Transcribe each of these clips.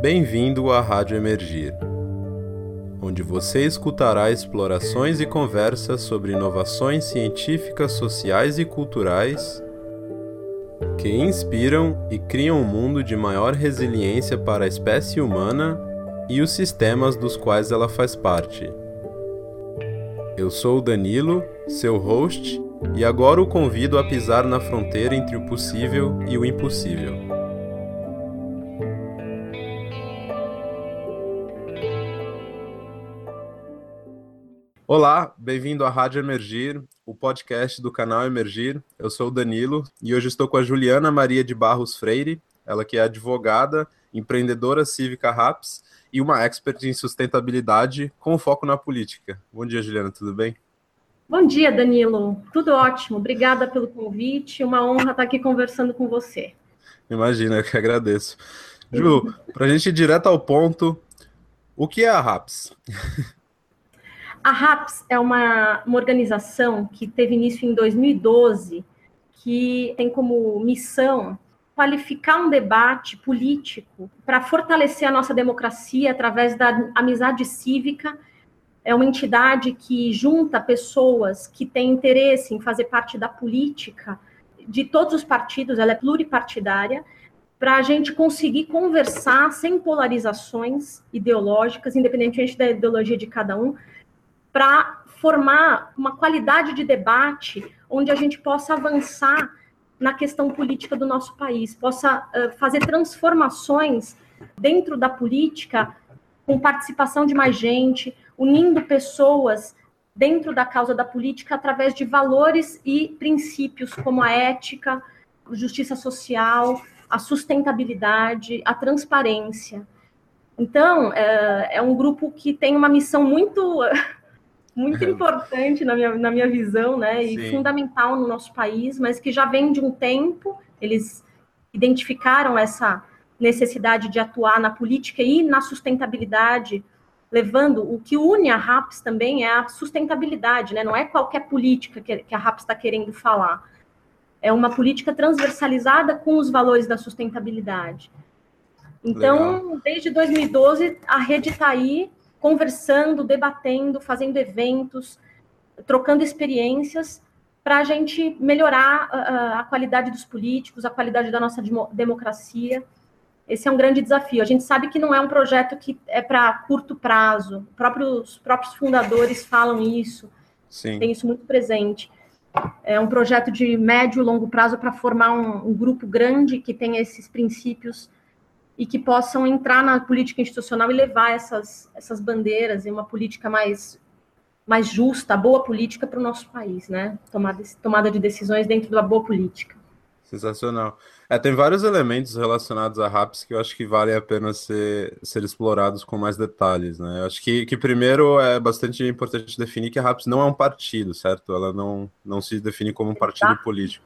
Bem-vindo à Rádio Emergir, onde você escutará explorações e conversas sobre inovações científicas, sociais e culturais que inspiram e criam um mundo de maior resiliência para a espécie humana e os sistemas dos quais ela faz parte. Eu sou o Danilo, seu host, e agora o convido a pisar na fronteira entre o possível e o impossível. Olá, bem-vindo à Rádio Emergir, o podcast do canal Emergir. Eu sou o Danilo e hoje estou com a Juliana Maria de Barros Freire, ela que é advogada, empreendedora cívica RAPS e uma expert em sustentabilidade com foco na política. Bom dia, Juliana, tudo bem? Bom dia, Danilo. Tudo ótimo. Obrigada pelo convite. Uma honra estar aqui conversando com você. Imagina, eu que agradeço. Ju, para a gente ir direto ao ponto, o que é a RAPS? A RAPS é uma, uma organização que teve início em 2012, que tem como missão qualificar um debate político para fortalecer a nossa democracia através da amizade cívica. É uma entidade que junta pessoas que têm interesse em fazer parte da política de todos os partidos, ela é pluripartidária, para a gente conseguir conversar sem polarizações ideológicas, independentemente da ideologia de cada um, para formar uma qualidade de debate onde a gente possa avançar na questão política do nosso país, possa uh, fazer transformações dentro da política com participação de mais gente, unindo pessoas dentro da causa da política através de valores e princípios como a ética, justiça social, a sustentabilidade, a transparência. Então, é, é um grupo que tem uma missão muito muito importante na minha, na minha visão, né? E Sim. fundamental no nosso país, mas que já vem de um tempo, eles identificaram essa necessidade de atuar na política e na sustentabilidade, levando o que une a RAPS também é a sustentabilidade, né? Não é qualquer política que, que a RAPS está querendo falar. É uma política transversalizada com os valores da sustentabilidade. Então, Legal. desde 2012, a rede está aí conversando, debatendo, fazendo eventos, trocando experiências para a gente melhorar a, a, qualidade dos políticos, a qualidade da nossa democracia. Esse é um grande desafio. A gente sabe que não é um projeto que é para curto prazo. Próprios, os próprios fundadores falam isso, Sim. tem isso muito presente. É um projeto de médio e longo prazo para formar um, um grupo grande que tenha esses princípios e que possam entrar na política institucional e levar essas, essas bandeiras e uma política mais, mais justa, boa política para o nosso país, né? Tomada, tomada de decisões dentro da boa política. Sensacional. É, tem vários elementos relacionados a RAPS que eu acho que vale a pena ser, ser explorados com mais detalhes, né? Eu acho que, que primeiro é bastante importante definir que a RAPS não é um partido, certo? Ela não, não se define como um partido Exato. político.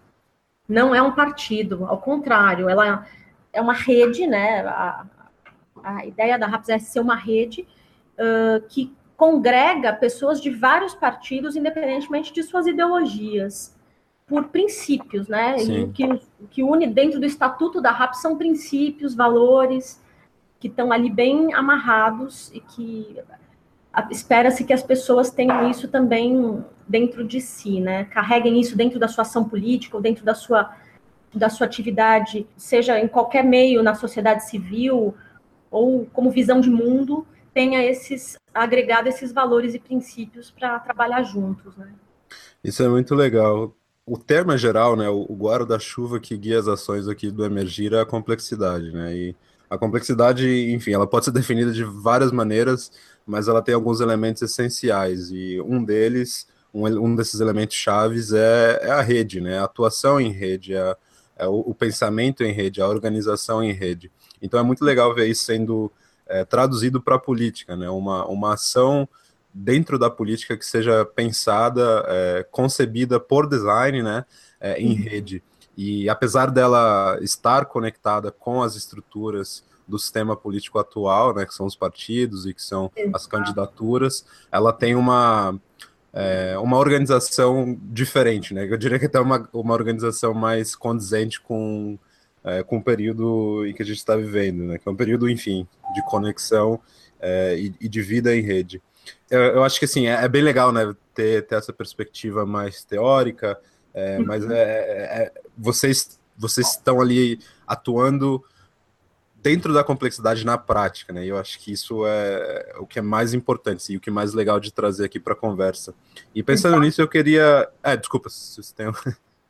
Não é um partido, ao contrário, ela é uma rede, né? A, a ideia da RAPS é ser uma rede uh, que congrega pessoas de vários partidos, independentemente de suas ideologias, por princípios, né? E o que, o que une dentro do estatuto da RAPS são princípios, valores que estão ali bem amarrados e que espera-se que as pessoas tenham isso também dentro de si, né? Carreguem isso dentro da sua ação política ou dentro da sua da sua atividade, seja em qualquer meio na sociedade civil ou como visão de mundo, tenha esses agregado esses valores e princípios para trabalhar juntos, né? Isso é muito legal. O termo é geral, né, o guarda-chuva que guia as ações aqui do Emergir é a complexidade, né? E a complexidade, enfim, ela pode ser definida de várias maneiras, mas ela tem alguns elementos essenciais e um deles, um, um desses elementos chaves é, é a rede, né? A atuação em rede, a é, o, o, pensamento em rede, a organização em rede. Então é muito legal ver isso sendo é, traduzido para a política, né? Uma, uma ação dentro da política que seja pensada, é, concebida por design, né? É, em uhum. rede. E apesar dela estar conectada com as estruturas do sistema político atual, né, que são os partidos e que são as candidaturas, ela tem uma é, uma organização diferente, né? Eu diria que até uma, uma organização mais condizente com, é, com o período em que a gente está vivendo, né? Que é um período, enfim, de conexão é, e, e, de vida em rede. Eu, eu acho que assim é, é, bem legal, né? Ter, ter essa perspectiva mais teórica, é, mas é, é, é, vocês vocês estão ali atuando dentro da complexidade na prática, né? E eu acho que isso é o que é mais importante e o que é mais legal de trazer aqui para a conversa. E pensando Exato. nisso, eu queria. É, desculpa, se você tem.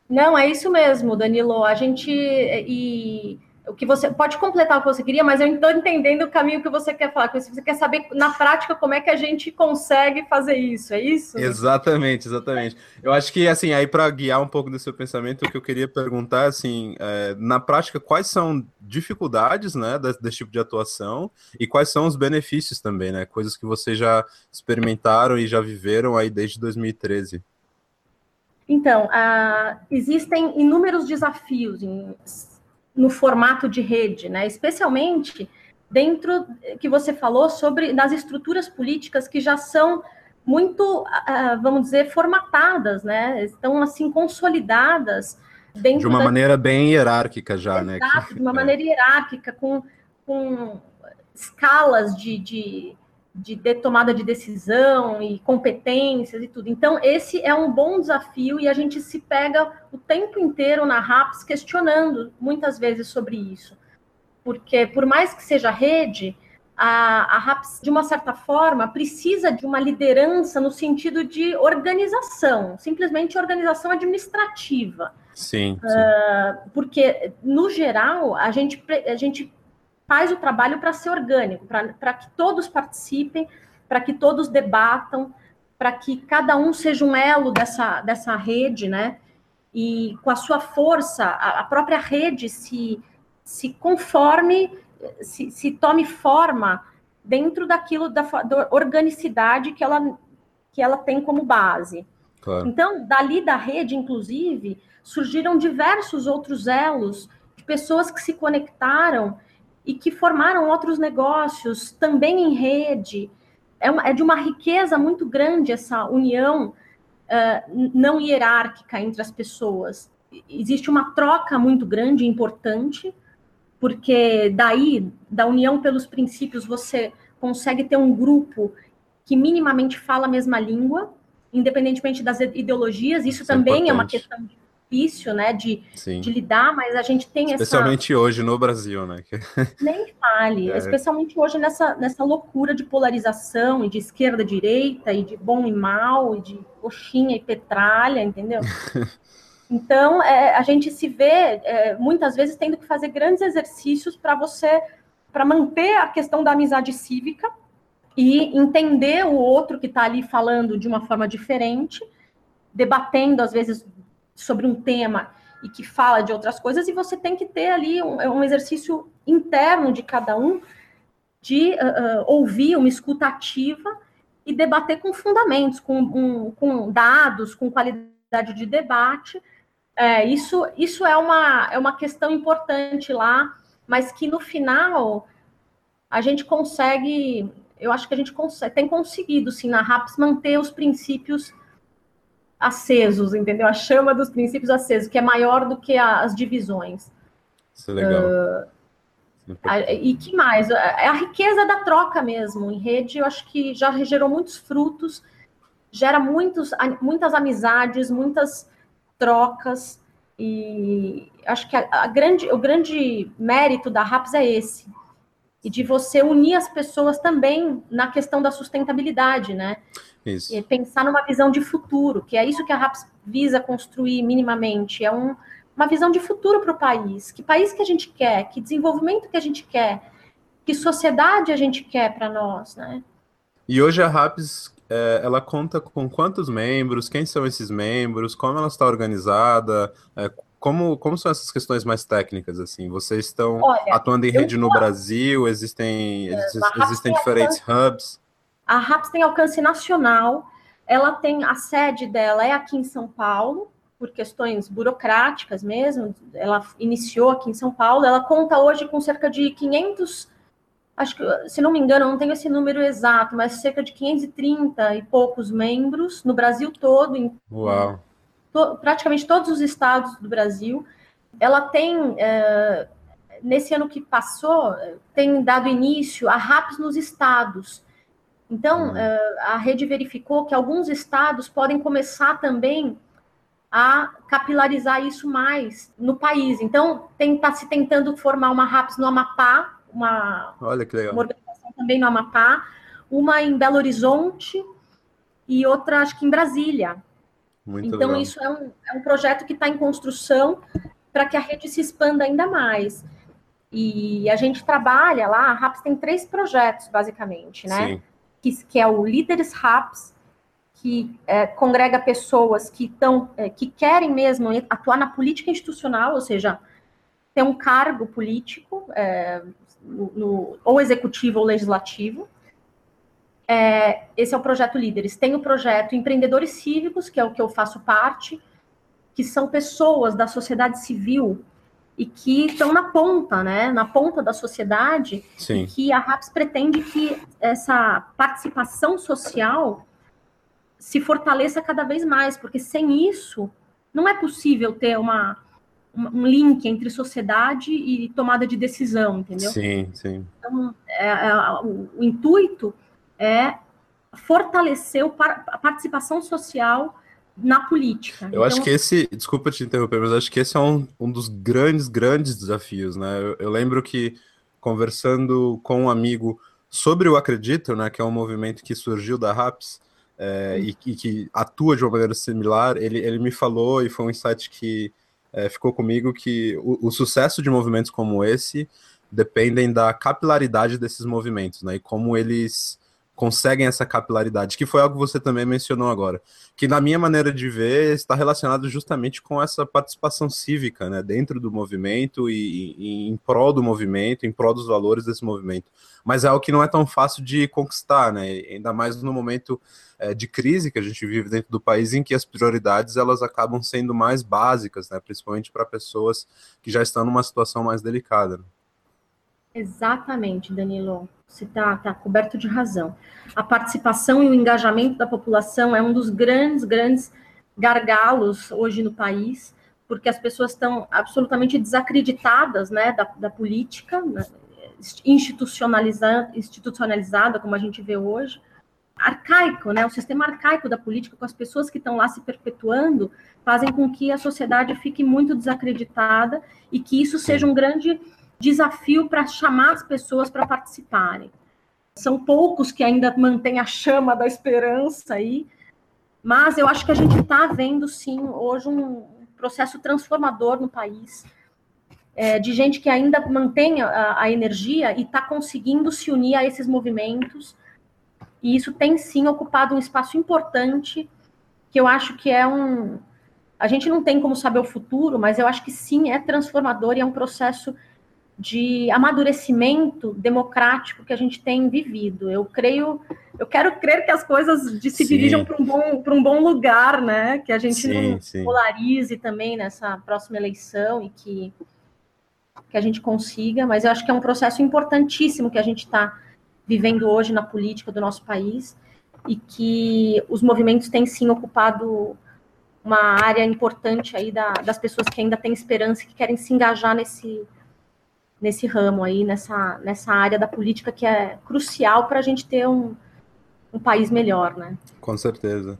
Não, é isso mesmo, Danilo. A gente. E o que você pode completar o que você queria, mas eu estou entendendo o caminho que você quer falar. Você quer saber na prática como é que a gente consegue fazer isso, é isso? Exatamente, exatamente. Eu acho que assim, aí para guiar um pouco do seu pensamento, o que eu queria perguntar assim, é, na prática, quais são dificuldades, né, desse, desse, tipo de atuação e quais são os benefícios também, né, coisas que vocês já experimentaram e já viveram aí desde 2013. Então, uh, existem inúmeros desafios em no formato de rede, né? Especialmente dentro que você falou sobre das estruturas políticas que já são muito, ah, vamos dizer, formatadas, né? Estão assim consolidadas dentro de uma da... maneira bem hierárquica já, Exato, né? Exato, de uma é. maneira hierárquica com, com escalas de, de de, de tomada de decisão e competências e tudo. Então, esse é um bom desafio e a gente se pega o tempo inteiro na RAPS questionando muitas vezes sobre isso. Porque, por mais que seja rede, a, a RAPS, de uma certa forma, precisa de uma liderança no sentido de organização, simplesmente organização administrativa. Sim. sim. Uh, porque, no geral, a gente, a gente faz o trabalho para ser orgânico, para que todos participem, para que todos debatam, para que cada um seja um elo dessa, dessa rede, né? E com a sua força, a, a própria rede se, se conforme, se, se tome forma dentro daquilo da, da, organicidade que ela, que ela tem como base. Claro. Então, dali da rede, inclusive, surgiram diversos outros elos de pessoas que se conectaram e que formaram outros negócios também em rede. É, uma, é de uma riqueza muito grande essa união uh, não hierárquica entre as pessoas. Existe uma troca muito grande e importante, porque daí, da união pelos princípios, você consegue ter um grupo que minimamente fala a mesma língua, independentemente das ideologias. Isso, Isso é também é, é uma questão de difícil, né, de, de lidar, mas a gente tem especialmente essa... hoje no Brasil, né? Nem fale, é. especialmente hoje nessa, nessa loucura de polarização e de esquerda, direita e de bom e mal e de coxinha e petralha, entendeu? Então, é, a gente se vê é, muitas vezes tendo que fazer grandes exercícios para você, para manter a questão da amizade cívica e entender o outro que está ali falando de uma forma diferente, debatendo às vezes sobre um tema e que fala de outras coisas, e você tem que ter ali um, é um exercício interno de cada um de uh, uh, ouvir uma escuta ativa e debater com fundamentos, com, um, com dados, com qualidade de debate. É, isso isso é, uma, é uma questão importante lá, mas que no final a gente consegue, eu acho que a gente consegue, tem conseguido, sim, na RAPS, manter os princípios acesos, entendeu? A chama dos princípios acesos, que é maior do que a, as divisões. Isso é legal. Uh, a, e que mais? É a riqueza da troca mesmo. Em rede, eu acho que já gerou muitos frutos, gera muitos, muitas amizades, muitas trocas. E acho que a, a grande, o grande mérito da RAPS é esse. E de você unir as pessoas também na questão da sustentabilidade, né? Isso. E pensar numa visão de futuro, que é isso que a RAPS visa construir minimamente. É um, uma visão de futuro para o país. Que país que a gente quer? Que desenvolvimento que a gente quer? Que sociedade a gente quer para nós, né? E hoje a RAPS, é, ela conta com quantos membros? Quem são esses membros? Como ela está organizada? É, como, como são essas questões mais técnicas, assim? Vocês estão Olha, atuando em rede no Brasil? Existem, é, existem diferentes hubs? A RAPS tem alcance nacional, ela tem a sede dela é aqui em São Paulo, por questões burocráticas mesmo, ela iniciou aqui em São Paulo, ela conta hoje com cerca de 500, acho que, se não me engano, não tenho esse número exato, mas cerca de 530 e poucos membros no Brasil todo, em Uau. To, praticamente todos os estados do Brasil, ela tem, é, nesse ano que passou, tem dado início a RAPs nos estados. Então, uhum. é, a rede verificou que alguns estados podem começar também a capilarizar isso mais no país. Então, está se tentando formar uma RAPS no Amapá, uma, Olha que legal. uma organização também no Amapá, uma em Belo Horizonte e outra, acho que em Brasília. Muito então, legal. isso é um, é um projeto que está em construção para que a rede se expanda ainda mais. E a gente trabalha lá, a RAPS tem três projetos, basicamente, né? Que, que, é o Líderes RAPS, que é, congrega pessoas que estão, é, que querem mesmo atuar na política institucional, ou seja, ter um cargo político, é, no, no, ou executivo ou legislativo. É, esse é o projeto Líderes. Tem o projeto Empreendedores Cívicos, que é o que eu faço parte, que são pessoas da sociedade civil e que estão na ponta, né, na ponta da sociedade, Sim. e que a RAPS pretende que essa participação social se fortaleça cada vez mais, porque sem isso não é possível ter uma, um link entre sociedade e tomada de decisão, entendeu? Sim, sim. Então, é, é, o, o, intuito é fortalecer a participação social na política. Eu então, acho que esse, desculpa te interromper, mas acho que esse é um, um dos grandes, grandes desafios, né? Eu, eu lembro que conversando com um amigo sobre o Acredito, né, que é um movimento que surgiu da RAPS, é, e, e, que atua de uma maneira similar, ele, ele me falou, e foi um insight que é, ficou comigo, que o, o, sucesso de movimentos como esse dependem da capilaridade desses movimentos, né? E como eles conseguem essa capilaridade, que foi algo que você também mencionou agora, que na minha maneira de ver está relacionado justamente com essa participação cívica, né, dentro do movimento e, e em prol do movimento, em prol dos valores desse movimento. Mas é algo que não é tão fácil de conquistar, né, ainda mais no momento é, de crise que a gente vive dentro do país, em que as prioridades elas acabam sendo mais básicas, né, principalmente para pessoas que já estão numa situação mais delicada. Né? Exatamente, Danilo. Você está tá coberto de razão. A participação e o engajamento da população é um dos grandes, grandes gargalos hoje no país, porque as pessoas estão absolutamente desacreditadas né, da, da política, né, institucionalizada, institucionalizada, como a gente vê hoje, arcaico, né, o sistema arcaico da política, com as pessoas que estão lá se perpetuando, fazem com que a sociedade fique muito desacreditada e que isso seja um grande desafio para chamar as pessoas para participarem. São poucos que ainda mantêm a chama da esperança aí, mas eu acho que a gente está vendo, sim, hoje um processo transformador no país, é, de gente que ainda mantém a, a energia e está conseguindo se unir a esses movimentos, e isso tem, sim, ocupado um espaço importante, que eu acho que é um... A gente não tem como saber o futuro, mas eu acho que, sim, é transformador e é um processo de amadurecimento democrático que a gente tem vivido. Eu creio, eu quero crer que as coisas de, se sim. dirijam para um, bom, um bom lugar, né? Que a gente sim, não sim. polarize também nessa próxima eleição e que, que a gente consiga, mas eu acho que é um processo importantíssimo que a gente está vivendo hoje na política do nosso país e que os movimentos têm sim ocupado uma área importante aí da, das pessoas que ainda têm esperança e que querem se engajar nesse nesse ramo aí, nessa, nessa área da política que é crucial para a gente ter um, um país melhor, né? Com certeza.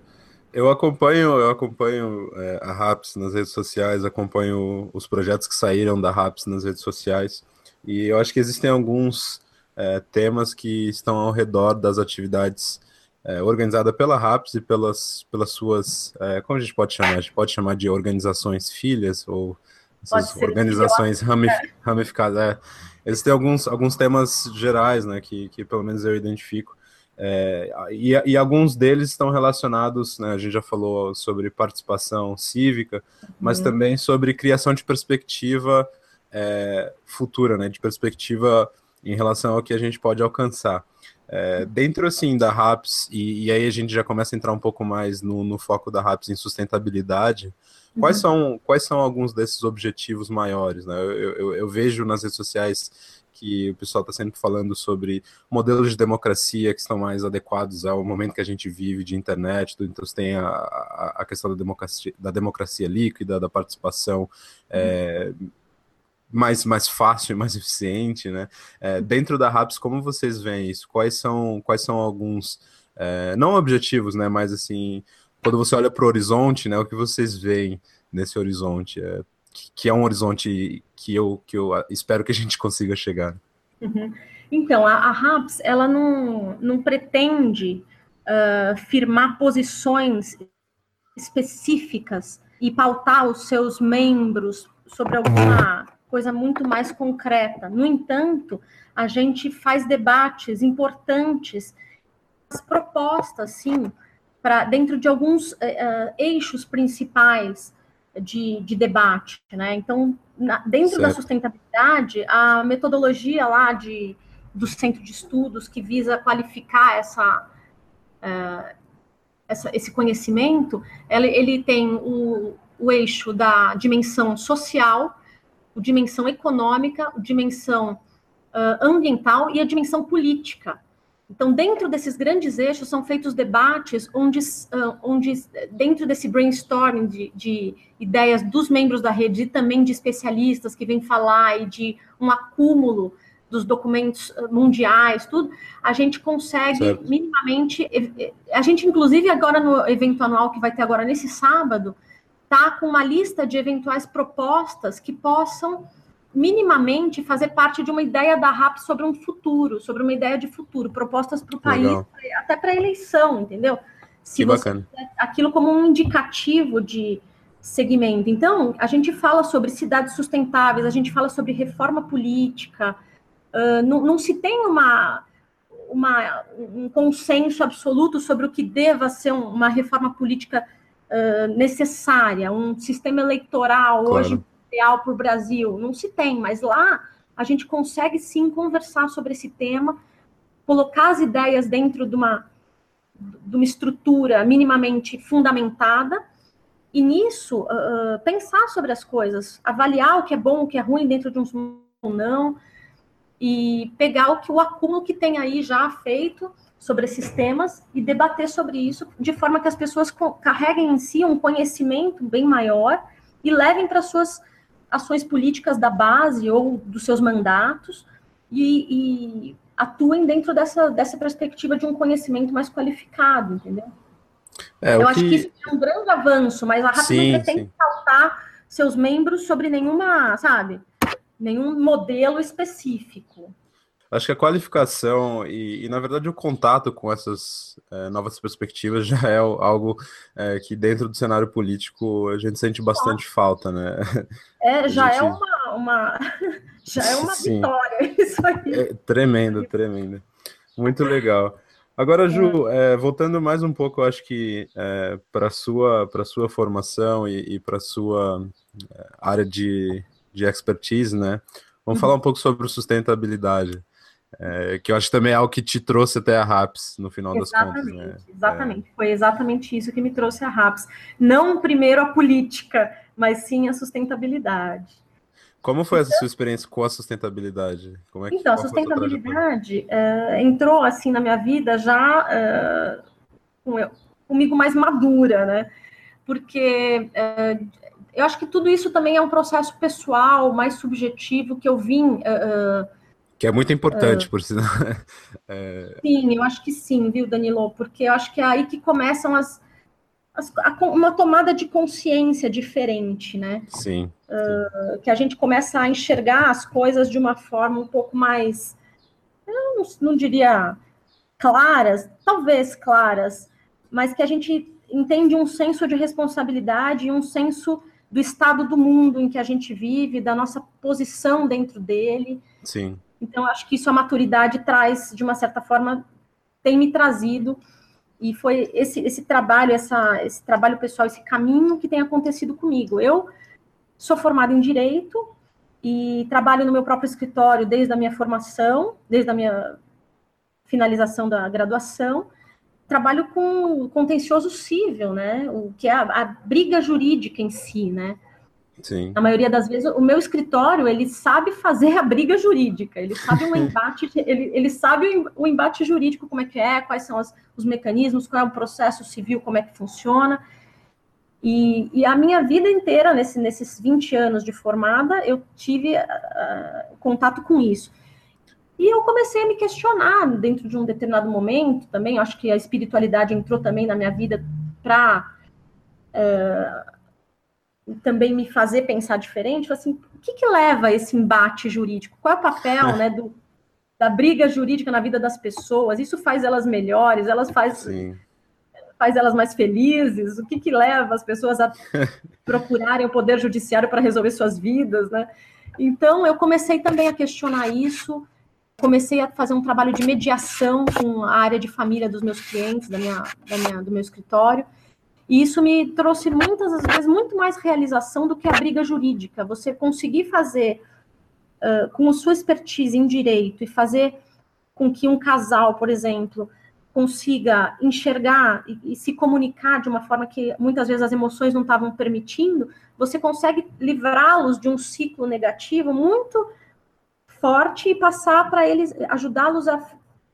Eu acompanho, eu acompanho é, a RAPS nas redes sociais, acompanho os projetos que saíram da RAPS nas redes sociais, e eu acho que existem alguns é, temas que estão ao redor das atividades é, organizadas pela RAPS e pelas, pelas suas, é, como a gente pode chamar? A gente pode chamar de organizações filhas ou essas organizações ramif ramificadas. É. Existem alguns, alguns temas gerais, né, que, que pelo menos eu identifico, é, e, e, alguns deles estão relacionados, né, a gente já falou sobre participação cívica, mas uhum. também sobre criação de perspectiva é, futura, né, de perspectiva em relação ao que a gente pode alcançar. É, dentro assim da RAPS, e, e, aí a gente já começa a entrar um pouco mais no, no foco da RAPS em sustentabilidade, Quais, uhum. são, quais são alguns desses objetivos maiores? Né? Eu, eu, eu vejo nas redes sociais que o pessoal está sempre falando sobre modelos de democracia que estão mais adequados ao momento que a gente vive de internet, então você tem a, a, a questão da democracia, da democracia líquida, da participação é, mais, mais fácil e mais eficiente, né? É, dentro da RAPS, como vocês veem isso? Quais são, quais são alguns, é, não objetivos, né, mas assim, quando você olha para o horizonte, né, o que vocês veem nesse horizonte? É, que é um horizonte que eu, que eu espero que a gente consiga chegar. Uhum. Então, a, a RAPS, ela não, não pretende uh, firmar posições específicas e pautar os seus membros sobre alguma coisa muito mais concreta. No entanto, a gente faz debates importantes, propostas, sim, para dentro de alguns uh, eixos principais de, de debate, né? Então, na, dentro certo. da sustentabilidade, a metodologia lá de, do centro de estudos que visa qualificar essa, uh, essa esse conhecimento, ele, ele tem o, o eixo da dimensão social, a dimensão econômica, a dimensão uh, ambiental e a dimensão política. Então, dentro desses grandes eixos, são feitos debates onde, uh, onde dentro desse brainstorming de, de, ideias dos membros da rede e também de especialistas que vêm falar e de um acúmulo dos documentos mundiais, tudo, a gente consegue certo. minimamente. A gente, inclusive, agora no evento anual que vai ter agora nesse sábado, tá com uma lista de eventuais propostas que possam minimamente fazer parte de uma ideia da RAP sobre um futuro, sobre uma ideia de futuro, propostas para o país, Legal. até para a eleição, entendeu? Se que bacana. aquilo como um indicativo de segmento. Então, a gente fala sobre cidades sustentáveis, a gente fala sobre reforma política, uh, não, não, se tem uma, uma, um consenso absoluto sobre o que deva ser uma reforma política uh, necessária, um sistema eleitoral claro. hoje ideal para o Brasil, não se tem, mas lá a gente consegue sim conversar sobre esse tema, colocar as ideias dentro de uma, de uma estrutura minimamente fundamentada, e nisso uh, pensar sobre as coisas, avaliar o que é bom, o que é ruim dentro de um ou não, e pegar o que o acúmulo que tem aí já feito sobre esses temas e debater sobre isso de forma que as pessoas carreguem em si um conhecimento bem maior e levem para suas ações políticas da base ou dos seus mandatos e, e atuem dentro dessa, dessa perspectiva de um conhecimento mais qualificado, entendeu? É, Eu acho que... que isso é um grande avanço, mas a RAP não pretende saltar seus membros sobre nenhuma, sabe, nenhum modelo específico. Acho que a qualificação e, e, na verdade, o contato com essas é, novas perspectivas já é algo é, que, dentro do cenário político, a gente sente bastante falta, né? É, já é gente... é uma, uma, já é uma Sim. vitória isso aí. É, tremendo, tremendo. Muito legal. Agora, Ju, é. voltando mais um pouco, acho que é, para a sua, sua formação e, e para a sua área de, de expertise, né? Vamos uhum. falar um pouco sobre sustentabilidade. É, que eu acho que também é algo que te trouxe até a RAPS, no final exatamente, das contas. Né? Exatamente, é. foi exatamente isso que me trouxe a RAPS. Não primeiro a política, mas sim a sustentabilidade. Como foi então, essa sua experiência com a sustentabilidade? É que, então, a sustentabilidade uh, entrou assim na minha vida já uh, comigo mais madura, né? Porque uh, eu acho que tudo isso também é um processo pessoal, mais subjetivo, que eu vim que é muito importante, é. por sinal. É... Sim, eu acho que sim, viu, Danilo? Porque eu acho que é aí que começam as, as a, uma tomada de consciência diferente, né? Sim, uh, Que a gente começa a enxergar as coisas de uma forma um pouco mais, eu não, não diria claras, talvez claras, mas que a gente entende um senso de responsabilidade e um senso do estado do mundo em que a gente vive, da nossa posição dentro dele. Sim. Então, acho que isso a maturidade traz, de uma certa forma, tem me trazido, e foi esse, esse trabalho, essa, esse trabalho pessoal, esse caminho que tem acontecido comigo. Eu sou formada em Direito e trabalho no meu próprio escritório desde a minha formação, desde a minha finalização da graduação, trabalho com contencioso civil, né? O que é a, a briga jurídica em si, né? Sim. Na maioria das vezes, o meu escritório, ele sabe fazer a briga jurídica, ele sabe um embate, ele, ele sabe o embate jurídico, como é que é, quais são as, os mecanismos, qual é o processo civil, como é que funciona. E, e a minha vida inteira, nesse, nesses 20 anos de formada, eu tive uh, contato com isso. E eu comecei a me questionar dentro de um determinado momento também, acho que a espiritualidade entrou também na minha vida para uh, também me fazer pensar diferente, assim, o que, que leva a esse embate jurídico? Qual é o papel né, do, da briga jurídica na vida das pessoas? Isso faz elas melhores, elas faz, faz elas mais felizes? O que, que leva as pessoas a procurarem o poder judiciário para resolver suas vidas? Né? Então, eu comecei também a questionar isso, comecei a fazer um trabalho de mediação com a área de família dos meus clientes, da minha, da minha, do meu escritório, e isso me trouxe muitas vezes muito mais realização do que a briga jurídica. Você conseguir fazer uh, com a sua expertise em direito e fazer com que um casal, por exemplo, consiga enxergar e, e, se comunicar de uma forma que muitas vezes as emoções não estavam permitindo, você consegue livrá-los de um ciclo negativo muito forte e passar para eles, ajudá-los a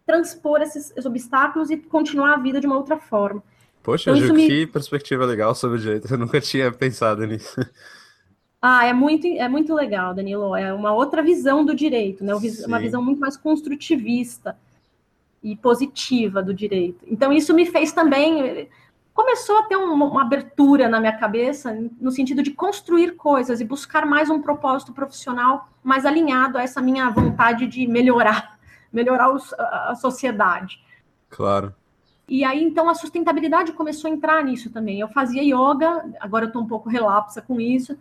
transpor esses, esses obstáculos e continuar a vida de uma outra forma. Poxa, então, Ju, me... que perspectiva legal sobre o direito. Eu nunca tinha pensado nisso. Ah, é muito, é muito legal, Danilo. É uma outra visão do direito, né? Uma visão muito mais construtivista e positiva do direito. Então, isso me fez também. Começou a ter uma, uma abertura na minha cabeça, no sentido de construir coisas e buscar mais um propósito profissional mais alinhado a essa minha vontade de melhorar, melhorar os, a, a sociedade. Claro. E aí, então, a sustentabilidade começou a entrar nisso também. Eu fazia yoga, agora eu estou um pouco relapsa com isso,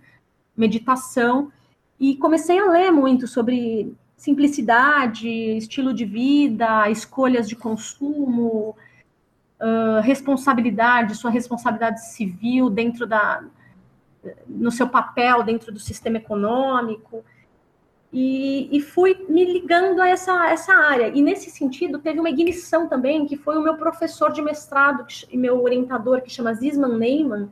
meditação, e comecei a ler muito sobre simplicidade, estilo de vida, escolhas de consumo, uh, responsabilidade, sua responsabilidade civil dentro da no seu papel dentro do sistema econômico e, e, fui me ligando a essa, essa área. E nesse sentido, teve uma ignição também, que foi o meu professor de mestrado e meu orientador, que chama Zisman Neyman,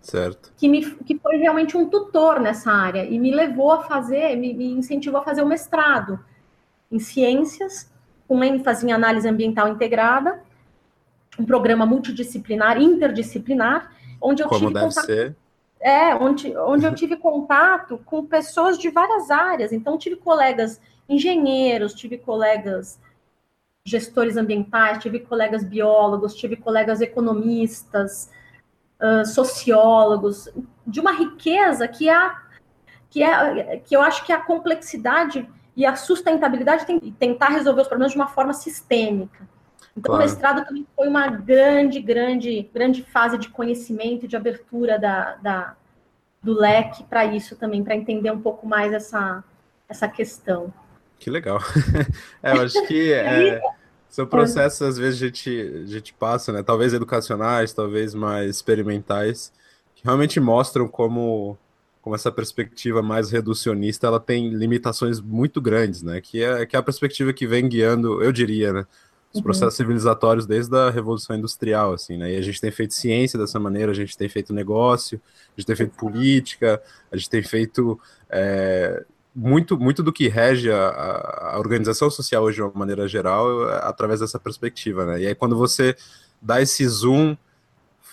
certo. Que, me, que foi realmente um tutor nessa área e me levou a fazer, me, me incentivou a fazer o mestrado em ciências, com ênfase em análise ambiental integrada, um programa multidisciplinar, interdisciplinar, onde eu Como tive deve contato... ser É, onde, onde eu tive contato com pessoas de várias áreas. Então, tive colegas engenheiros, tive colegas gestores ambientais, tive colegas biólogos, tive colegas economistas, uh, sociólogos, de uma riqueza que é, que é que eu acho que a complexidade e a sustentabilidade tem tentar resolver os problemas de uma forma sistêmica. Então, claro. o mestrado também foi uma grande, grande, grande fase de conhecimento, de abertura da, da do leque para isso também, para entender um pouco mais essa, essa questão. Que legal. é, eu acho que é, são processos, às vezes, a gente, a gente passa, né? Talvez educacionais, talvez mais experimentais, que realmente mostram como, como essa perspectiva mais reducionista ela tem limitações muito grandes, né? Que é, que é a perspectiva que vem guiando, eu diria, né? Os uhum. processos civilizatórios desde a Revolução Industrial, assim, né? E a gente tem feito ciência dessa maneira, a gente tem feito negócio, a gente tem feito política, a gente tem feito é, muito, muito do que rege a, a, organização social hoje de uma maneira geral é, através dessa perspectiva, né? E aí quando você dá esse zoom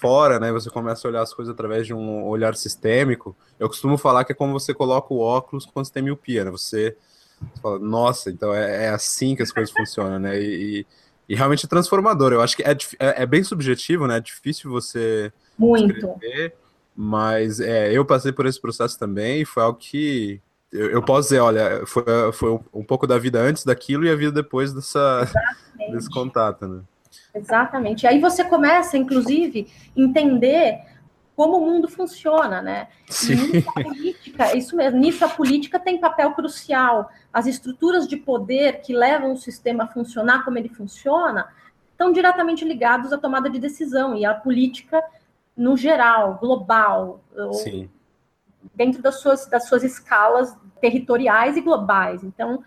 fora, né? Você começa a olhar as coisas através de um olhar sistêmico. Eu costumo falar que é como você coloca o óculos quando você tem miopia, né? Você, você fala, nossa, então é, é, assim que as coisas funcionam, né? E, e realmente é transformador. Eu acho que é, é, é bem subjetivo, né? É difícil você Muito. Escrever, mas é, eu passei por esse processo também e foi algo que eu, eu posso dizer, olha, foi, foi um, um, pouco da vida antes daquilo e a vida depois dessa, desse contato, né? Exatamente. E aí você começa, inclusive, entender como o mundo funciona, né? Nisso a política, isso mesmo, nisso a política tem papel crucial. As estruturas de poder que levam o sistema a funcionar como ele funciona estão diretamente ligados à tomada de decisão e à política no geral, global, dentro das suas, das suas escalas territoriais e globais. Então,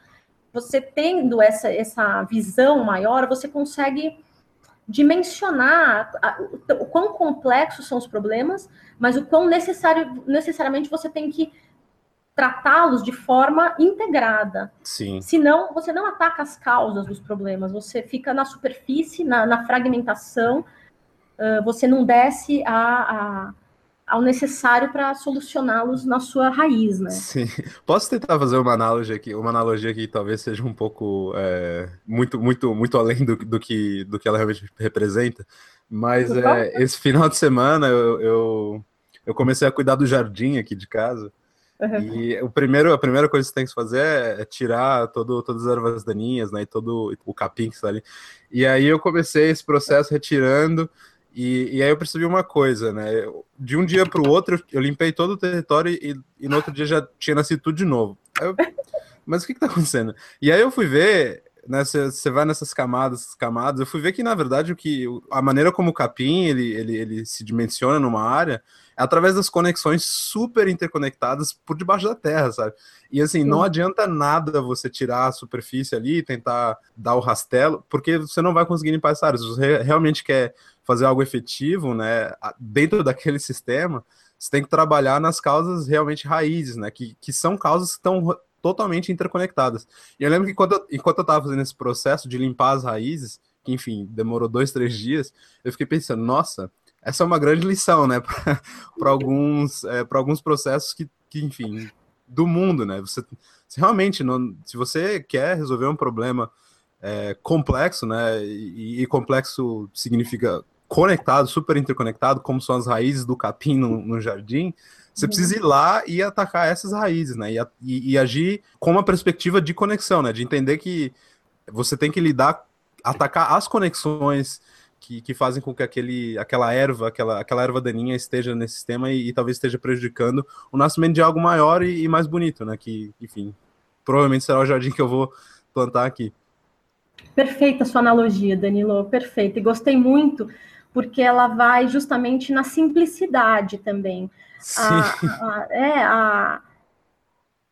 você tendo essa, essa visão maior, você consegue dimensionar o, quão complexos são os problemas, mas o quão necessário, necessariamente você tem que tratá-los de forma integrada. Sim. Senão, você não ataca as causas dos problemas, você fica na superfície, na, na fragmentação, uh, você não desce a, a ao necessário para solucioná-los na sua raiz, né? Sim. Posso tentar fazer uma analogia aqui, uma analogia que talvez seja um pouco é, muito, muito, muito além do, do, que, do que ela realmente representa. Mas é, esse final de semana eu, eu, eu, comecei a cuidar do jardim aqui de casa. Uhum. E o primeiro, a primeira coisa que você tem que fazer é, é tirar todo, todas as ervas daninhas, né? E todo o capim que está ali. E aí eu comecei esse processo retirando. E, e, aí eu percebi uma coisa, né? De um dia para o outro, eu limpei todo o território e, e, no outro dia já tinha nascido tudo de novo. Eu, mas o que está acontecendo? E aí eu fui ver, né? Você vai nessas camadas, camadas, eu fui ver que, na verdade, o que a maneira como o capim ele, ele, ele se dimensiona numa área através das conexões super interconectadas por debaixo da terra, sabe? E assim, Sim. não adianta nada você tirar a superfície ali, tentar dar o rastelo, porque você não vai conseguir limpar essa área. Se você realmente quer fazer algo efetivo, né, dentro daquele sistema, você tem que trabalhar nas causas realmente raízes, né, que, que são causas que estão totalmente interconectadas. E eu lembro que enquanto eu, enquanto eu estava fazendo esse processo de limpar as raízes, que enfim, demorou dois, três dias, eu fiquei pensando, nossa, essa é uma grande lição, né, para alguns, é, alguns processos que, que, enfim, do mundo, né, você, você realmente, não, se você quer resolver um problema é, complexo, né, e, e complexo significa conectado, super interconectado, como são as raízes do capim no, no jardim, você precisa ir lá e atacar essas raízes, né? E, e, e, agir com uma perspectiva de conexão, né? De entender que você tem que lidar, atacar as conexões que, que fazem com que aquele, aquela erva, aquela, aquela erva daninha esteja nesse sistema e, e talvez esteja prejudicando o nascimento de algo maior e, e mais bonito, né? Que, enfim, provavelmente será o jardim que eu vou plantar aqui. Perfeita a sua analogia, Danilo, perfeita. E gostei muito porque ela vai justamente na simplicidade também. A, a, é, a,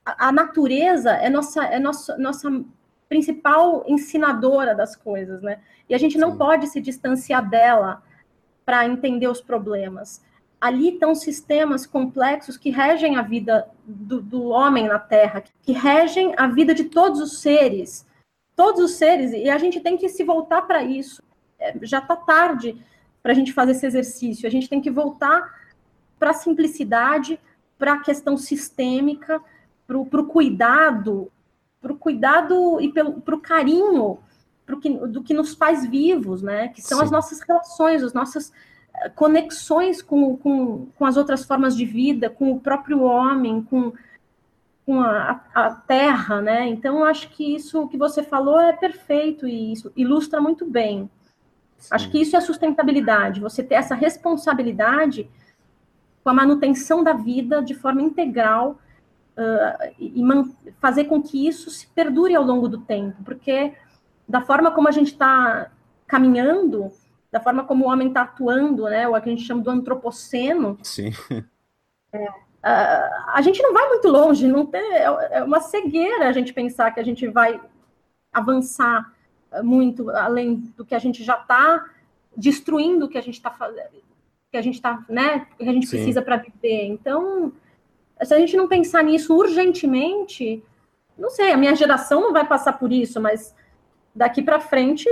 a natureza é nossa, é nossa, nossa principal ensinadora das coisas, né? E a gente não Sim. pode se distanciar dela para entender os problemas. Ali estão sistemas complexos que regem a vida do, do homem na Terra, que regem a vida de todos os seres, todos os seres, e a gente tem que se voltar para isso. É, já está tarde para a gente fazer esse exercício. A gente tem que voltar para a simplicidade, para a questão sistêmica, para o cuidado, para o cuidado e para o carinho pro que, do que nos faz vivos, né? Que são Sim. as nossas relações, as nossas eh, conexões com, com, com as outras formas de vida, com o próprio homem, com, com a, a, terra, né? Então, acho que isso que você falou é perfeito e isso ilustra muito bem. Sim. Acho que isso é sustentabilidade, você ter essa responsabilidade com a manutenção da vida de forma integral uh, e fazer com que isso se perdure ao longo do tempo, porque da forma como a gente está caminhando, da forma como o homem está atuando, né, o que a gente chama do antropoceno, Sim. É, uh, a gente não vai muito longe, não tem, é, é uma cegueira a gente pensar que a gente vai avançar muito além do que a gente já está destruindo o que a gente está fazendo, que a gente está, né, que a gente Sim. precisa para viver. Então, se a gente não pensar nisso urgentemente, não sei, a minha geração não vai passar por isso, mas daqui para frente,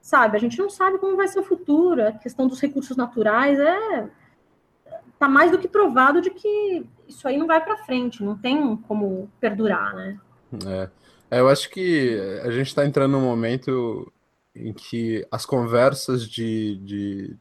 sabe, a gente não sabe como vai ser o futuro. A questão dos recursos naturais é tá mais do que provado de que isso aí não vai para frente, não tem como perdurar, né? É. É, eu acho que a gente está entrando num momento em que as conversas de, de,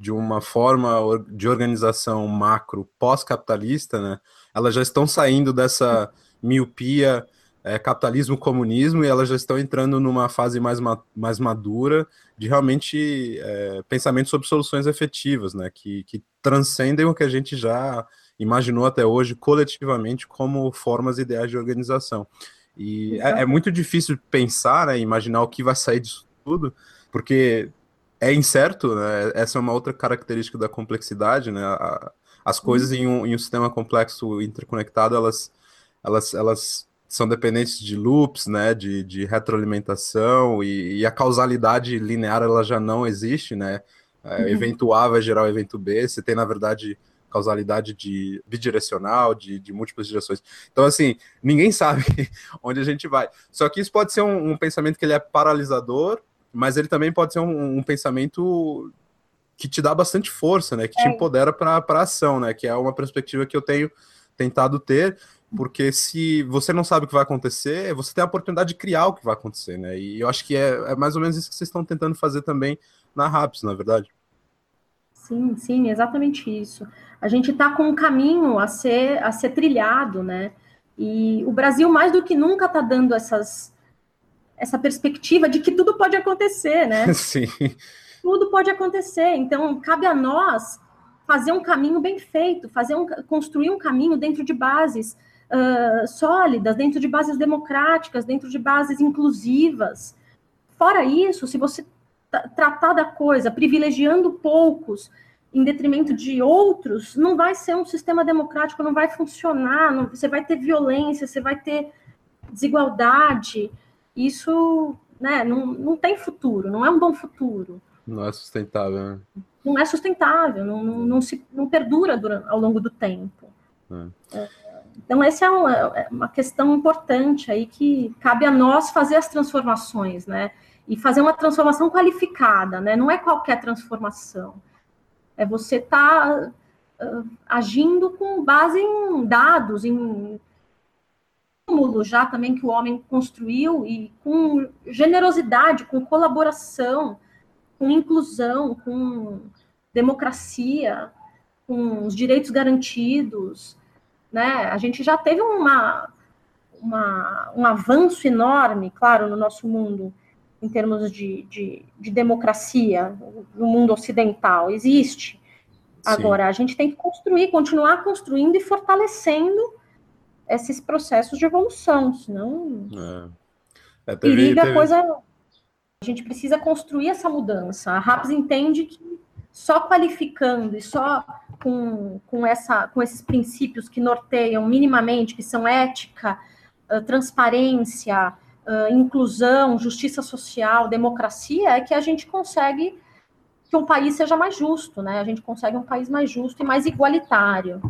de uma forma de organização macro pós-capitalista, né, elas já estão saindo dessa miopia é, capitalismo-comunismo e elas já estão entrando numa fase mais, ma mais madura de realmente é, pensamento sobre soluções efetivas, né, que, que transcendem o que a gente já imaginou até hoje coletivamente como formas ideais de organização. E é, é, muito difícil pensar, né, imaginar o que vai sair disso tudo, porque é incerto, né? Essa é uma outra característica da complexidade, né? as coisas em um, em um, sistema complexo interconectado, elas, elas, elas são dependentes de loops, né, de, de retroalimentação, e, e, a causalidade linear ela já não existe, né? É, uhum. Evento A vai gerar o evento B, você tem, na verdade, causalidade de bidirecional, de, de múltiplas direções. Então, assim, ninguém sabe onde a gente vai. Só que isso pode ser um, um pensamento que ele é paralisador, mas ele também pode ser um, um pensamento que te dá bastante força, né? Que te é. empodera para a ação, né? Que é uma perspectiva que eu tenho tentado ter, porque se você não sabe o que vai acontecer, você tem a oportunidade de criar o que vai acontecer, né? E eu acho que é, é mais ou menos isso que vocês estão tentando fazer também na RAPS, na é verdade. Sim, sim, exatamente isso. A gente está com um caminho a ser, a ser trilhado, né? E o Brasil, mais do que nunca, está dando essas, essa perspectiva de que tudo pode acontecer, né? Sim. Tudo pode acontecer. Então, cabe a nós fazer um caminho bem feito, fazer um, construir um caminho dentro de bases uh, sólidas, dentro de bases democráticas, dentro de bases inclusivas. Fora isso, se você tratar da coisa privilegiando poucos em detrimento de outros, não vai ser um sistema democrático, não vai funcionar, não, você vai ter violência, você vai ter desigualdade. Isso né, não, não tem futuro, não é um bom futuro. Não é sustentável, né? Não é sustentável, não, não, não se, não perdura durante, ao longo do tempo. É. É, então, essa é uma, é uma questão importante aí que cabe a nós fazer as transformações, né? E fazer uma transformação qualificada, né? Não é qualquer transformação. É você estar tá, uh, agindo com base em dados, em acúmulo já também que o homem construiu e com generosidade, com colaboração, com inclusão, com democracia, com os direitos garantidos, né? A gente já teve uma, uma, um avanço enorme, claro, no nosso mundo, em termos de, de, de democracia, no mundo ocidental, existe. Sim. Agora, a gente tem que construir, continuar construindo e fortalecendo esses processos de evolução, senão é. É, teve, periga teve... coisa. A gente precisa construir essa mudança. A RAPS entende que só qualificando e só com, com, essa, com esses princípios que norteiam minimamente, que são ética, uh, transparência, uh, inclusão, justiça social, democracia, é que a gente consegue que um país seja mais justo, né? A gente consegue um país mais justo e mais igualitário.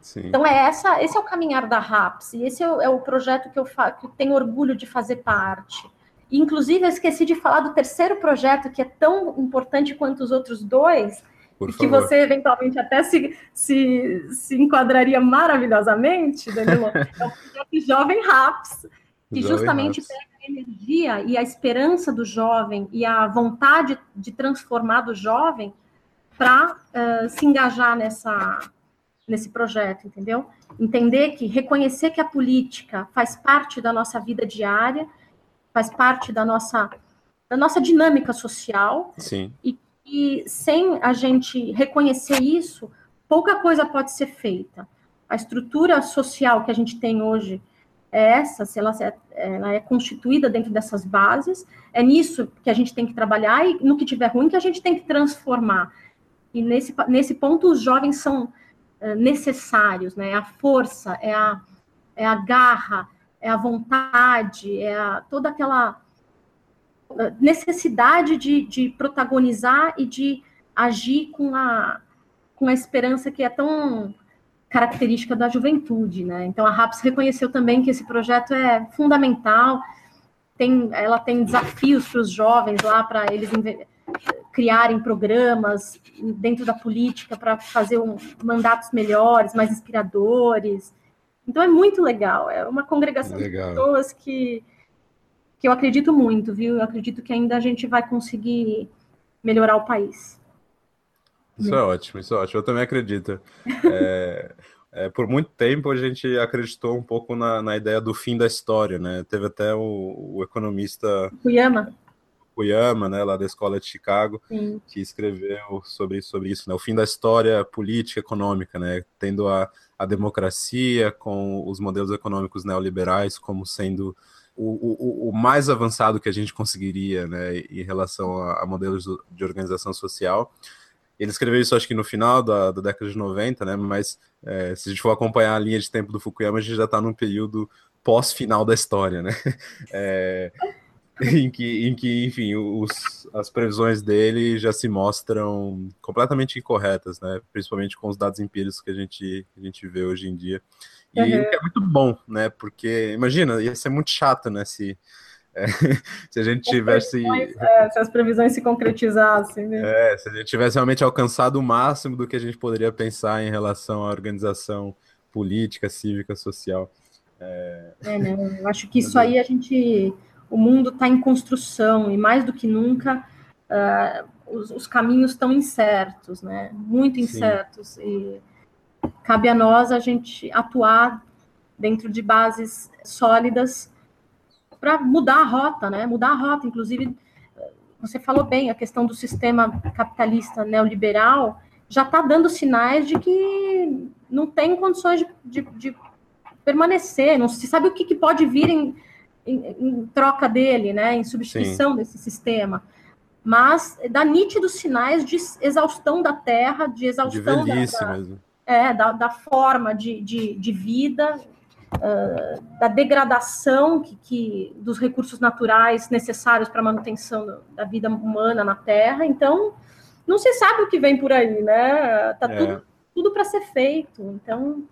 Sim. Então é essa, esse é o caminhar da RAPS, e esse é o, é o projeto que eu, que eu tenho orgulho de fazer parte. Inclusive, eu esqueci de falar do terceiro projeto, que é tão importante quanto os outros dois, Por e favor. que você eventualmente até se, se, se enquadraria maravilhosamente, Danilo, é o projeto Jovem Raps, que Jovem justamente Raps. pega a energia e a esperança do jovem e a vontade de transformar do jovem para uh, se engajar nessa, nesse projeto, entendeu? Entender que reconhecer que a política faz parte da nossa vida diária faz parte da nossa, da nossa dinâmica social. Sim. E que sem a gente reconhecer isso, pouca coisa pode ser feita. A estrutura social que a gente tem hoje é essa, se ela é, ela é constituída dentro dessas bases, é nisso que a gente tem que trabalhar e no que tiver ruim que a gente tem que transformar. E nesse, nesse ponto os jovens são necessários, né? A força, é a, é a garra, é a vontade, é a, toda aquela necessidade de, de protagonizar e de agir com a, com a esperança que é tão característica da juventude, né? Então a RAPS reconheceu também que esse projeto é fundamental, tem, ela tem desafios para os jovens lá para eles criarem programas dentro da política para fazer um, mandatos melhores, mais inspiradores. Então é muito legal, é uma congregação legal. de pessoas que, que eu acredito muito, viu? Eu acredito que ainda a gente vai conseguir melhorar o país. Isso é ótimo, isso é ótimo, eu também acredito. É, é, por muito tempo a gente acreditou um pouco na, na ideia do fim da história, né? Teve até o, o economista Fukuyama. Fukuyama, né, lá da escola de Chicago, Sim. que escreveu sobre, sobre isso, né? O fim da história política econômica, né? Tendo a a democracia, com os modelos econômicos neoliberais como sendo o, o, o mais avançado que a gente conseguiria né, em relação a, a modelos de organização social. Ele escreveu isso, acho que no final da, da década de 90, né? Mas é, se a gente for acompanhar a linha de tempo do Fukuyama, a gente já está num período pós-final da história, né? É, em, que, em que, enfim, os, as previsões dele já se mostram completamente incorretas, né? Principalmente com os dados empíricos que a gente, a gente vê hoje em dia. E uhum. é muito bom, né? Porque, imagina, ia ser muito chato, né? Se, é, se a gente tivesse. É, se as previsões se concretizassem, né? É, se a gente tivesse realmente alcançado o máximo do que a gente poderia pensar em relação à organização política, cívica, social. É, é né? Eu acho que isso aí a gente. O mundo está em construção e mais do que nunca uh, os, os, caminhos estão incertos, né? Muito incertos. Sim. E cabe a nós a gente atuar dentro de bases sólidas para mudar a rota, né? Mudar a rota, inclusive, você falou bem, a questão do sistema capitalista neoliberal já está dando sinais de que não tem condições de, de, de permanecer, não se sabe o que, que pode vir em, em, em, troca dele, né? Em substituição Sim. desse sistema. Mas dá nítidos sinais de exaustão da terra, de exaustão de da, da, é, da, da forma de, de, de vida, uh, da degradação que, que, dos recursos naturais necessários para a manutenção da vida humana na Terra. Então, não se sabe o que vem por aí, né? Tá é. tudo, tudo para ser feito. Então,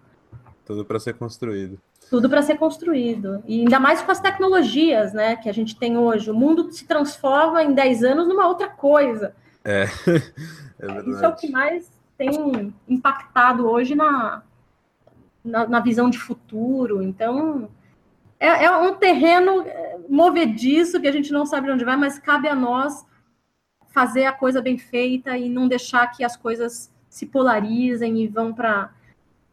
tudo para ser construído. Tudo para ser construído. E ainda mais com as tecnologias, né, que a gente tem hoje. O mundo se transforma em 10 anos numa outra coisa. É. é Isso é o que mais tem impactado hoje na, na, na visão de futuro. Então, é, é, um terreno é, movediço que a gente não sabe onde vai, mas cabe a nós fazer a coisa bem feita e não deixar que as coisas se polarizem e vão para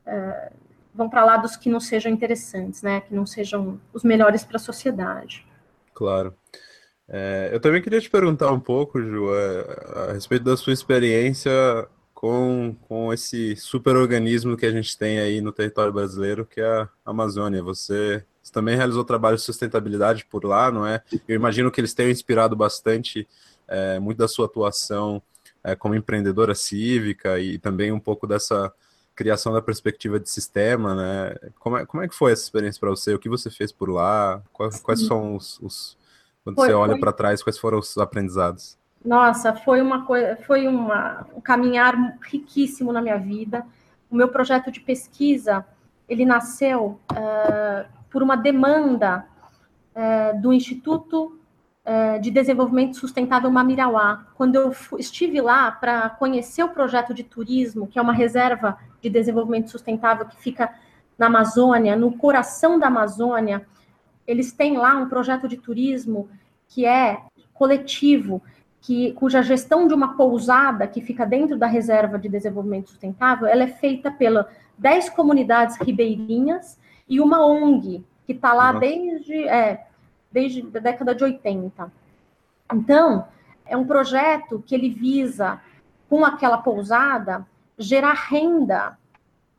é, vão para lados que não sejam interessantes, né? Que não sejam os melhores para a sociedade. Claro. É, eu também queria te perguntar um pouco, Ju, a, a respeito da sua experiência com, com esse superorganismo que a gente tem aí no território brasileiro, que é a Amazônia. Você, você também realizou trabalho de sustentabilidade por lá, não é? Eu imagino que eles tenham inspirado bastante é, muito da sua atuação é, como empreendedora cívica e também um pouco dessa criação da perspectiva de sistema, né? Como é, como é que foi essa experiência para você? O que você fez por lá? Quais, quais são os, os quando foi, você olha para trás, quais foram os aprendizados? Nossa, foi uma coisa, foi uma, um caminhar riquíssimo na minha vida. O meu projeto de pesquisa ele nasceu uh, por uma demanda uh, do Instituto uh, de Desenvolvimento Sustentável Mamirauá. Quando eu estive lá para conhecer o projeto de turismo, que é uma reserva de desenvolvimento sustentável que fica na Amazônia, no coração da Amazônia, eles têm lá um projeto de turismo que é coletivo, que, cuja gestão de uma pousada que fica dentro da reserva de desenvolvimento sustentável, ela é feita pelas 10 comunidades ribeirinhas e uma ONG que está lá desde, é, desde a década de 80. Então, é um projeto que ele visa, com aquela pousada, gerar renda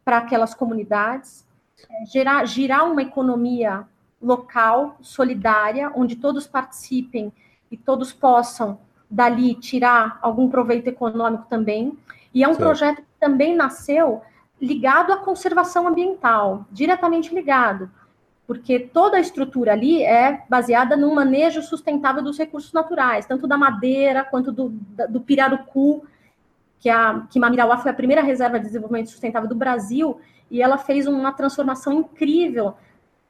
para aquelas comunidades, é, gerar, girar uma economia local, solidária, onde todos participem e todos possam dali tirar algum proveito econômico também. E é um certo. projeto que também nasceu ligado à conservação ambiental, diretamente ligado, porque toda a estrutura ali é baseada no manejo sustentável dos recursos naturais, tanto da madeira quanto do, do pirarucu, que, a, que Mamirauá foi a primeira reserva de desenvolvimento sustentável do Brasil, e ela fez uma transformação incrível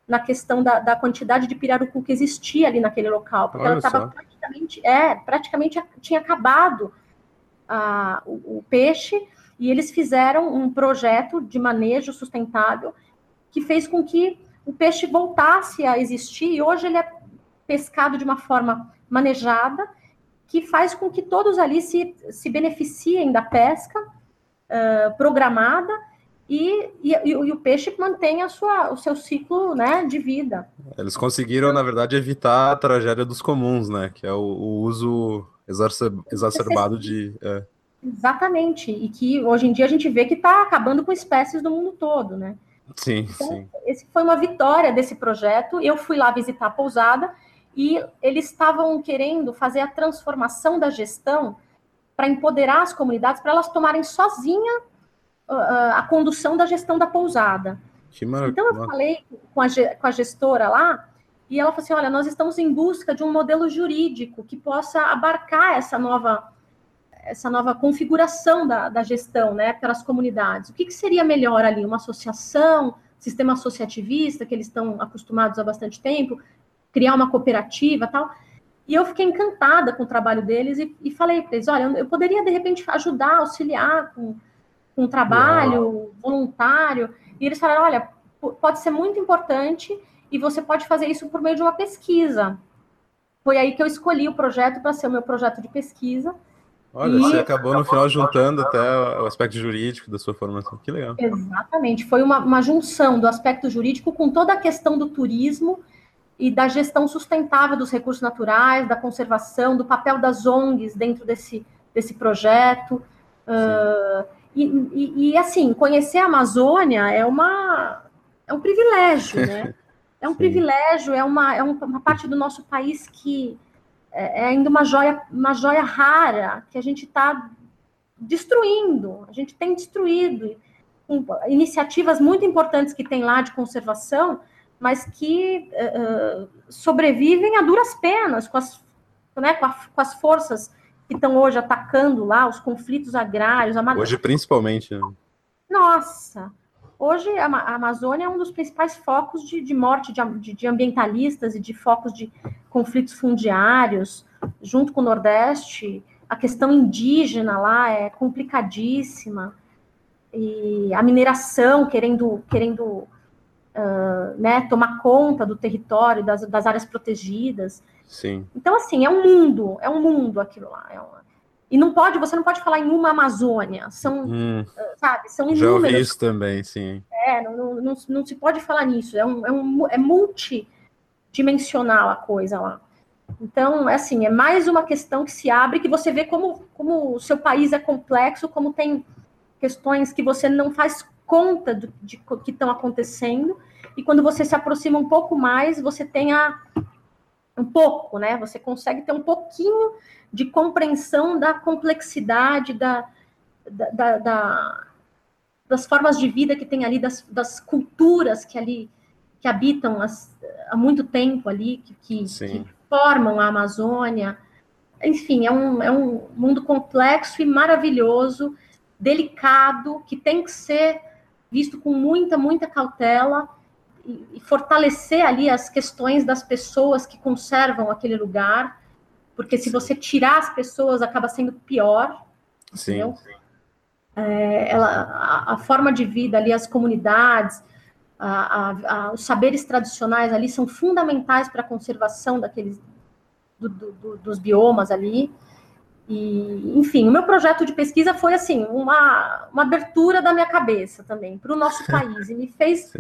na questão da, da, quantidade de pirarucu que existia ali naquele local, porque Olha ela estava praticamente, é, praticamente tinha acabado a, o, o, peixe, e eles fizeram um projeto de manejo sustentável que fez com que o peixe voltasse a existir, e hoje ele é pescado de uma forma manejada, que faz com que todos ali se, se beneficiem da pesca uh, programada, e, e, e, o peixe mantém a sua, o seu ciclo né, de vida. Eles conseguiram, na verdade, evitar a tragédia dos comuns, né? Que é o, o uso exacerbado de. É. Exatamente, e que hoje em dia a gente vê que está acabando com espécies do mundo todo, né? Sim, então, sim. Esse foi uma vitória desse projeto. Eu fui lá visitar a pousada e eles estavam querendo fazer a transformação da gestão para empoderar as comunidades, para elas tomarem sozinha a condução da gestão da pousada. então eu falei com a, com a gestora lá, e ela falou assim: olha, nós estamos em busca de um modelo jurídico que possa abarcar essa nova, essa nova configuração da, da gestão né, pelas comunidades. O que, que seria melhor ali? Uma associação, sistema associativista, que eles estão acostumados há bastante tempo, criar uma cooperativa tal. E eu fiquei encantada com o trabalho deles e, e falei para eles: olha, eu poderia de repente ajudar, auxiliar com, com um trabalho Uau. voluntário. E eles falaram: olha, pode ser muito importante e você pode fazer isso por meio de uma pesquisa. Foi aí que eu escolhi o projeto para ser o meu projeto de pesquisa. Olha, e... você acabou no final juntando até o aspecto jurídico da sua formação. Que legal. Exatamente. Foi uma, uma junção do aspecto jurídico com toda a questão do turismo e da gestão sustentável dos recursos naturais, da conservação, do papel das ONGs dentro desse, desse projeto. Uh, e, e, e, assim, conhecer a Amazônia é, uma, é um privilégio, né? É um Sim. privilégio, é, uma, é uma parte do nosso país que é, é ainda uma joia, uma joia rara que a gente está destruindo, a gente tem destruído iniciativas muito importantes que tem lá de conservação, mas que uh, sobrevivem a duras penas com as, né, com, a, com as forças que estão hoje atacando lá, os conflitos agrários. Hoje, principalmente. Né? Nossa! Hoje, a, a Amazônia é um dos principais focos de, de morte de, de, ambientalistas e de focos de conflitos fundiários, junto com o Nordeste. A questão indígena lá é complicadíssima. E a mineração querendo, querendo uh, né, tomar conta do território, das, das, áreas protegidas. Sim. Então, assim, é um mundo, é um mundo aquilo lá. É uma... E não pode, você não pode falar em uma Amazônia, são, hum, sabe, são inúmeras. Já ouvi isso também, sim. É, não, não, não, não se pode falar nisso, é, um, é, um, é multidimensional a coisa lá. Então, é assim, é mais uma questão que se abre, que você vê como, como o seu país é complexo, como tem questões que você não faz conta do, de que estão acontecendo, e quando você se aproxima um pouco mais, você tem a, um pouco, né? Você consegue ter um pouquinho de compreensão da complexidade da, da, da, da das formas de vida que tem ali, das, das culturas que ali que habitam as, há muito tempo ali, que, que, formam a Amazônia. Enfim, é um, é um mundo complexo e maravilhoso, delicado, que tem que ser visto com muita, muita cautela e, e fortalecer ali as questões das pessoas que conservam aquele lugar, porque se você tirar as pessoas acaba sendo pior. Sim. É, ela, a, a, forma de vida ali, as comunidades, a, a, os saberes tradicionais ali são fundamentais para a conservação daqueles do, do, dos biomas ali. E, enfim, o meu projeto de pesquisa foi assim, uma, uma abertura da minha cabeça também para o nosso país. E me fez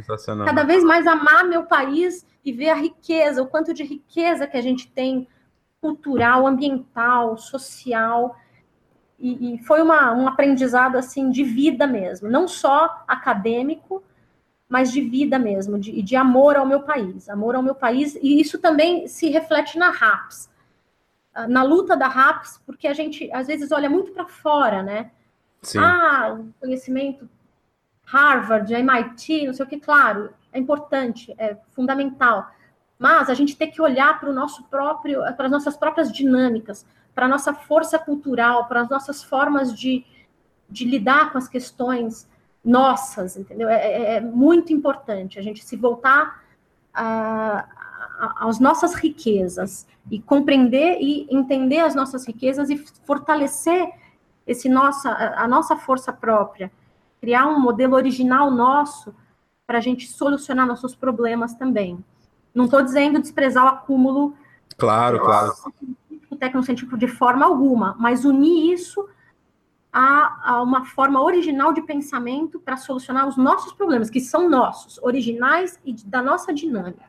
cada vez mais amar meu país e ver a riqueza, o quanto de riqueza que a gente tem, cultural, ambiental, social. E, e foi uma, um aprendizado assim de vida mesmo, não só acadêmico, mas de vida mesmo, de, de amor ao meu país, amor ao meu país. E isso também se reflete na RAPS na luta da RAPS, porque a gente às vezes olha muito para fora, né? Sim. Ah, o conhecimento Harvard, MIT, não sei o que, claro, é importante, é fundamental. Mas a gente tem que olhar para o nosso próprio, para as nossas próprias dinâmicas, para a nossa força cultural, para as nossas formas de, de lidar com as questões nossas, entendeu? É, é, é muito importante a gente se voltar a, as nossas riquezas e compreender e entender as nossas riquezas e fortalecer esse nossa, a nossa força própria, criar um modelo original nosso para a gente solucionar nossos problemas também. Não estou dizendo desprezar o acúmulo claro, claro. tecnocientífico de forma alguma, mas unir isso a, a uma forma original de pensamento para solucionar os nossos problemas, que são nossos, originais e da nossa dinâmica.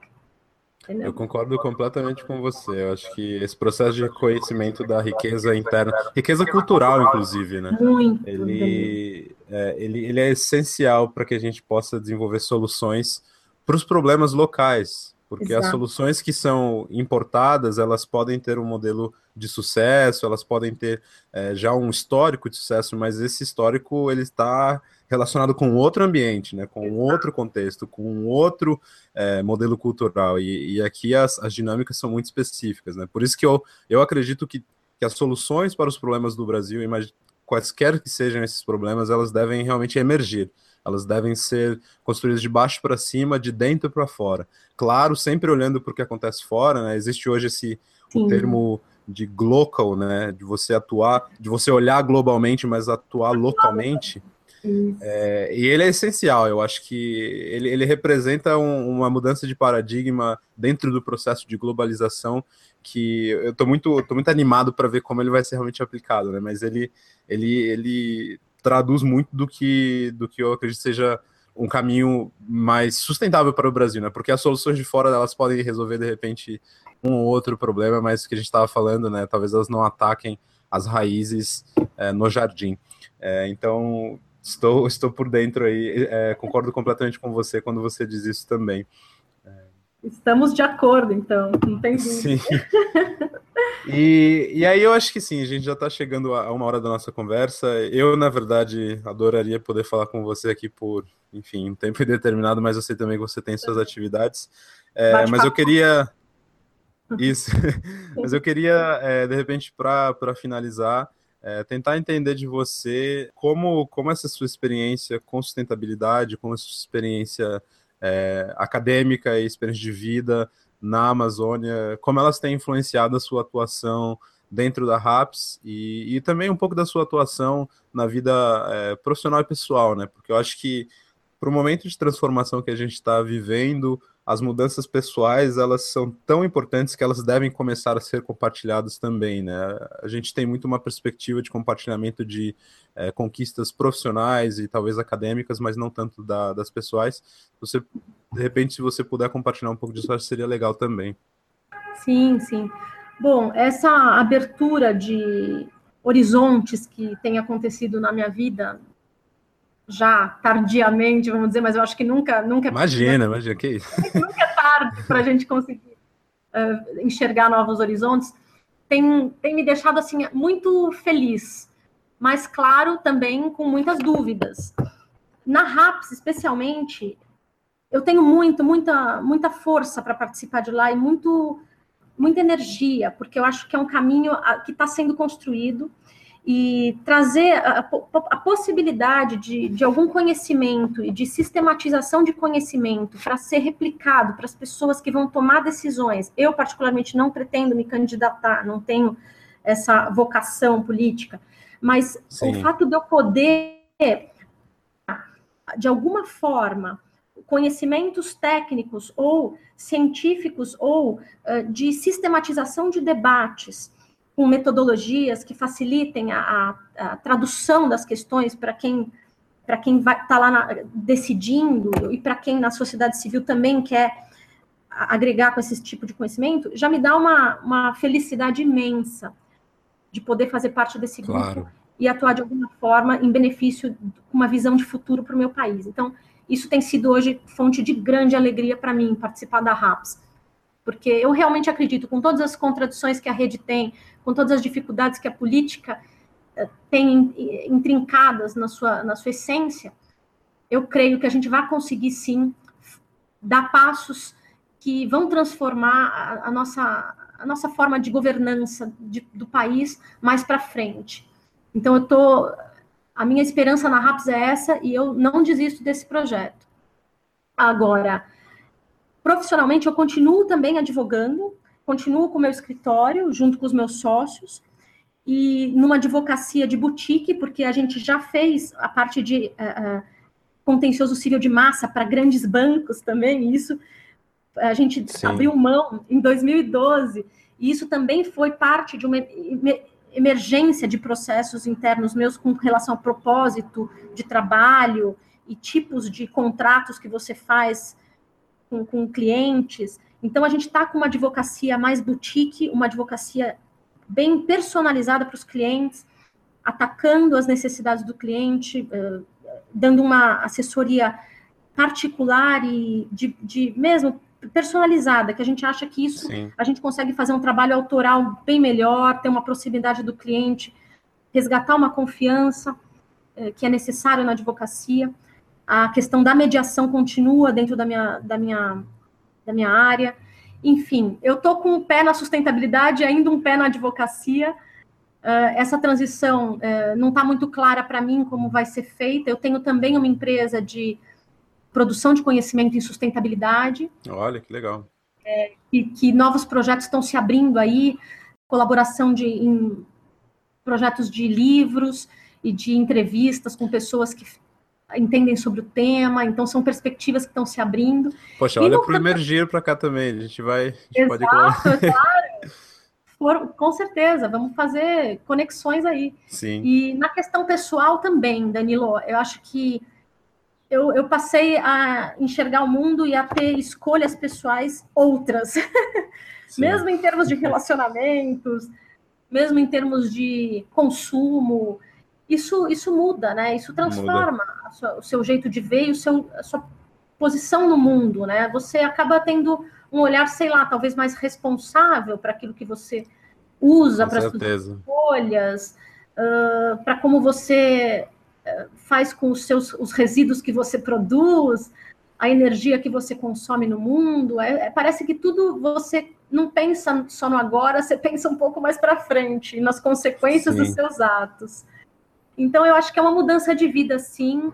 Eu concordo completamente com você. Eu acho que esse processo de reconhecimento da riqueza interna, riqueza cultural, inclusive, né? Muito. Ele, é, ele, ele é essencial para que a gente possa desenvolver soluções para os problemas locais. Porque Exato. as soluções que são importadas, elas podem ter um modelo de sucesso, elas podem ter é, já um histórico de sucesso, mas esse histórico ele está relacionado com outro ambiente, né, com outro contexto, com outro é, modelo cultural. E, e aqui as, as, dinâmicas são muito específicas. Né? Por isso que eu, eu acredito que, que as soluções para os problemas do Brasil, quaisquer que sejam esses problemas, elas devem realmente emergir. Elas devem ser construídas de baixo para cima, de dentro para fora. Claro, sempre olhando para o que acontece fora, né? Existe hoje esse o termo de global, né? De você atuar, de você olhar globalmente, mas atuar localmente. É, e ele é essencial, eu acho que ele, ele representa um, uma mudança de paradigma dentro do processo de globalização que eu estou muito, tô muito animado para ver como ele vai ser realmente aplicado, né? Mas ele, ele, ele traduz muito do que, do que eu acredito seja um caminho mais sustentável para o Brasil, né? Porque as soluções de fora elas podem resolver de repente um ou outro problema, mas o que a gente estava falando, né? Talvez elas não ataquem as raízes é, no jardim. É, então estou estou por dentro aí, é, concordo completamente com você quando você diz isso também. Estamos de acordo, então, não tem dúvida. Sim. E, e aí eu acho que sim, a gente já está chegando a uma hora da nossa conversa. Eu, na verdade, adoraria poder falar com você aqui por, enfim, um tempo indeterminado, mas eu sei também que você tem suas atividades. É, mas eu queria. Isso. mas eu queria, é, de repente, para finalizar, é, tentar entender de você como, como essa sua experiência com sustentabilidade, como essa sua experiência é, acadêmica e experiência de vida na Amazônia, como elas têm influenciado a sua atuação dentro da RAPS e, e também um pouco da sua atuação na vida é, profissional e pessoal, né? Porque eu acho que para o momento de transformação que a gente está vivendo, as mudanças pessoais elas são tão importantes que elas devem começar a ser compartilhadas também, né? A gente tem muito uma perspectiva de compartilhamento de é, conquistas profissionais e talvez acadêmicas, mas não tanto da, das pessoais. Você, de repente, se você puder compartilhar um pouco disso, acho que seria legal também. Sim, sim. Bom, essa abertura de horizontes que tem acontecido na minha vida já tardiamente, vamos dizer, mas eu acho que nunca, nunca. Imagina, imagina que isso. Nunca é tarde para a gente conseguir uh, enxergar novos horizontes. Tem, tem me deixado assim muito feliz, mas claro também com muitas dúvidas. Na RAPS, especialmente, eu tenho muito, muita, muita força para participar de lá e muito, muita energia, porque eu acho que é um caminho que está sendo construído e trazer a, a possibilidade de, de, algum conhecimento e de sistematização de conhecimento para ser replicado para as pessoas que vão tomar decisões. Eu, particularmente, não pretendo me candidatar, não tenho essa vocação política, mas Sim. o fato de eu poder, de alguma forma, conhecimentos técnicos ou científicos ou uh, de sistematização de debates com metodologias que facilitem a, a, a tradução das questões para quem para quem vai estar tá lá na, decidindo e para quem na sociedade civil também quer agregar com esse tipo de conhecimento, já me dá uma, uma felicidade imensa de poder fazer parte desse grupo claro. e atuar de alguma forma em benefício, com uma visão de futuro para o meu país. Então, isso tem sido hoje fonte de grande alegria para mim, participar da RAPS porque eu realmente acredito, com todas as contradições que a rede tem, com todas as dificuldades que a política eh, tem intrincadas na sua, na sua essência, eu creio que a gente vai conseguir sim dar passos que vão transformar a, a nossa, a nossa forma de governança de, do país mais para frente. Então, eu tô, a minha esperança na RAPS é essa e eu não desisto desse projeto. Agora, Profissionalmente, eu continuo também advogando, continuo com o meu escritório, junto com os meus sócios, e numa advocacia de boutique, porque a gente já fez a parte de uh, contencioso civil de massa para grandes bancos também, isso a gente Sim. abriu mão em 2012, e isso também foi parte de uma emergência de processos internos meus com relação ao propósito de trabalho e tipos de contratos que você faz com, com clientes. Então, a gente está com uma advocacia mais boutique, uma advocacia bem personalizada para os clientes, atacando as necessidades do cliente, uh, dando uma assessoria particular e de, de, mesmo personalizada, que a gente acha que isso Sim. a gente consegue fazer um trabalho autoral bem melhor, ter uma proximidade do cliente, resgatar uma confiança. é, que é necessário na advocacia. A questão da mediação continua dentro da minha, da minha, da minha área. Enfim, eu estou com um pé na sustentabilidade e ainda um pé na advocacia. Uh, essa transição uh, não está muito clara para mim como vai ser feita. Eu tenho também uma empresa de produção de conhecimento em sustentabilidade. Olha, que legal. É, e que novos projetos estão se abrindo aí, colaboração de, em projetos de livros e de entrevistas com pessoas que entendem sobre o tema, então são perspectivas que estão se abrindo. Poxa, olha para o Emergir para cá também, a gente vai... A gente Exato, pode... claro. For, com certeza, vamos fazer conexões aí. Sim. E na questão pessoal também, Danilo, eu acho que eu, eu, passei a enxergar o mundo e a ter escolhas pessoais outras, mesmo em termos de relacionamentos, mesmo em termos de consumo. Isso, isso muda, né? Isso transforma sua, o seu jeito de ver e o seu, a sua posição no mundo, né? Você acaba tendo um olhar, sei lá, talvez mais responsável para aquilo que você usa, para as suas escolhas, uh, para como você faz com os seus os resíduos que você produz, a energia que você consome no mundo. É, é, parece que tudo você não pensa só no agora, você pensa um pouco mais para frente, nas consequências sim. dos seus atos. Então, eu acho que é uma mudança de vida, sim.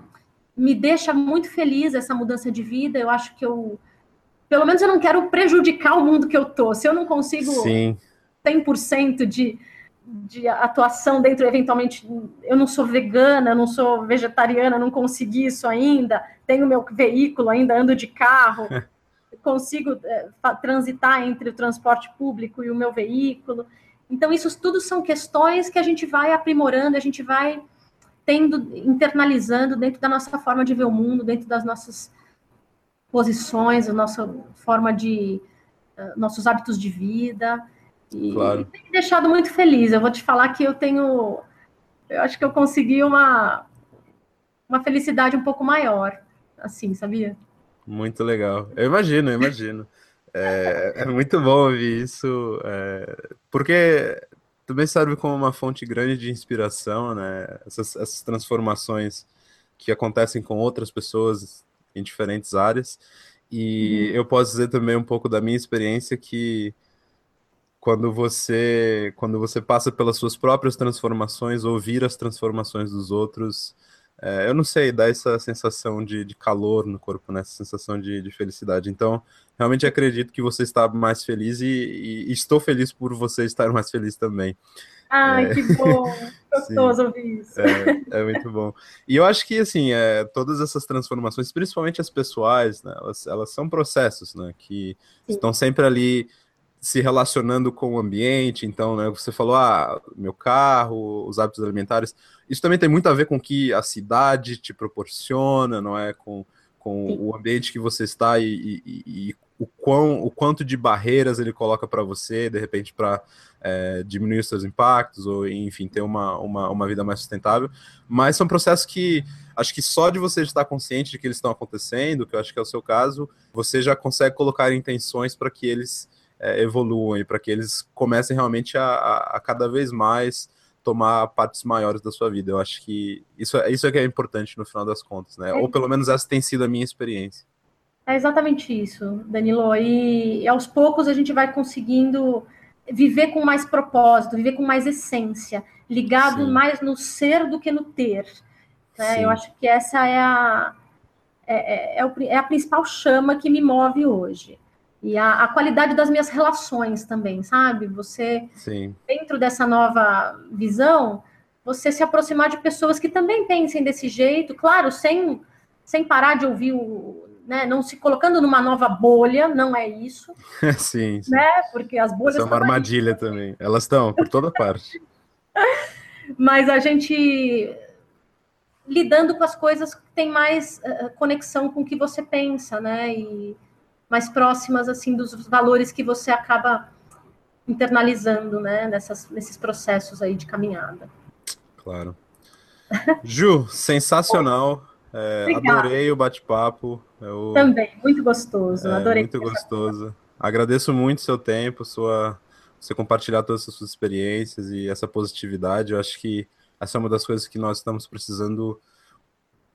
Me deixa muito feliz essa mudança de vida. Eu acho que eu, pelo menos, eu não quero prejudicar o mundo que eu tô. Se eu não consigo sim. 100% de de atuação dentro, eventualmente, eu não sou vegana, não sou vegetariana, não consegui isso ainda, tenho meu veículo ainda, ando de carro, consigo é, transitar entre o transporte público e o meu veículo. Então, isso tudo são questões que a gente vai aprimorando, a gente vai tendo, internalizando dentro da nossa forma de ver o mundo, dentro das nossas posições, a nossa forma de, uh, nossos hábitos de vida. E, claro. tem me deixado muito feliz. Eu vou te falar que eu tenho. Eu acho que eu consegui uma, uma felicidade um pouco maior, assim, sabia? Muito legal. Eu imagino, eu imagino. É, é muito bom ouvir isso, é, porque também serve como uma fonte grande de inspiração, né? Essas, essas transformações que acontecem com outras pessoas em diferentes áreas. E uhum. eu posso dizer também um pouco da minha experiência que quando você quando você passa pelas suas próprias transformações, ouvir as transformações dos outros, é, eu não sei, dá essa sensação de, de calor no corpo, né? Essa sensação de, de, felicidade. Então, realmente acredito que você está mais feliz e, e, estou feliz por você estar mais feliz também. Ai, é... que bom! Gostoso ouvir isso. É, é, muito bom. E eu acho que, assim, é, todas essas transformações, principalmente as pessoais, né, elas, elas são processos, né, que Sim. estão sempre ali se relacionando com o ambiente, então, né, você falou, ah, meu carro, os hábitos alimentares, isso também tem muito a ver com o que a cidade te proporciona, não é, com, com o ambiente que você está e, e, e, o, quão, o quanto de barreiras ele coloca para você, de repente, para é, diminuir os seus impactos, ou, enfim, ter uma, uma, uma vida mais sustentável, mas são processos que, acho que só de você estar consciente de que eles estão acontecendo, que eu acho que é o seu caso, você já consegue colocar intenções para que eles é, evoluam e para que eles comecem realmente a, a, a, cada vez mais tomar partes maiores da sua vida. Eu acho que isso, é, isso é que é importante no final das contas, né? Ou pelo menos essa tem sido a minha experiência. É exatamente isso, Danilo. E, e aos poucos a gente vai conseguindo viver com mais propósito, viver com mais essência, ligado Sim. mais no ser do que no ter. Né? Eu acho que essa é a, é, é, é, é a principal chama que me move hoje. E a, a, qualidade das minhas relações também, sabe? Você, Sim. dentro dessa nova visão, você se aproximar de pessoas que também pensem desse jeito, claro, sem, sem parar de ouvir o. Né, não se colocando numa nova bolha, não é isso. sim, sim. Né? Porque as bolhas. São uma armadilha também. Elas estão por toda parte. Mas a gente lidando com as coisas que tem mais uh, conexão com o que você pensa, né? E, mais próximas assim dos valores que você acaba internalizando, né, nessas, nesses processos aí de caminhada. Claro. Ju, sensacional. É, adorei o bate-papo. Eu... Também, muito gostoso. É, adorei. Muito gostoso. Agradeço muito seu tempo, sua você compartilhar todas as suas experiências e essa positividade. Eu acho que essa é uma das coisas que nós estamos precisando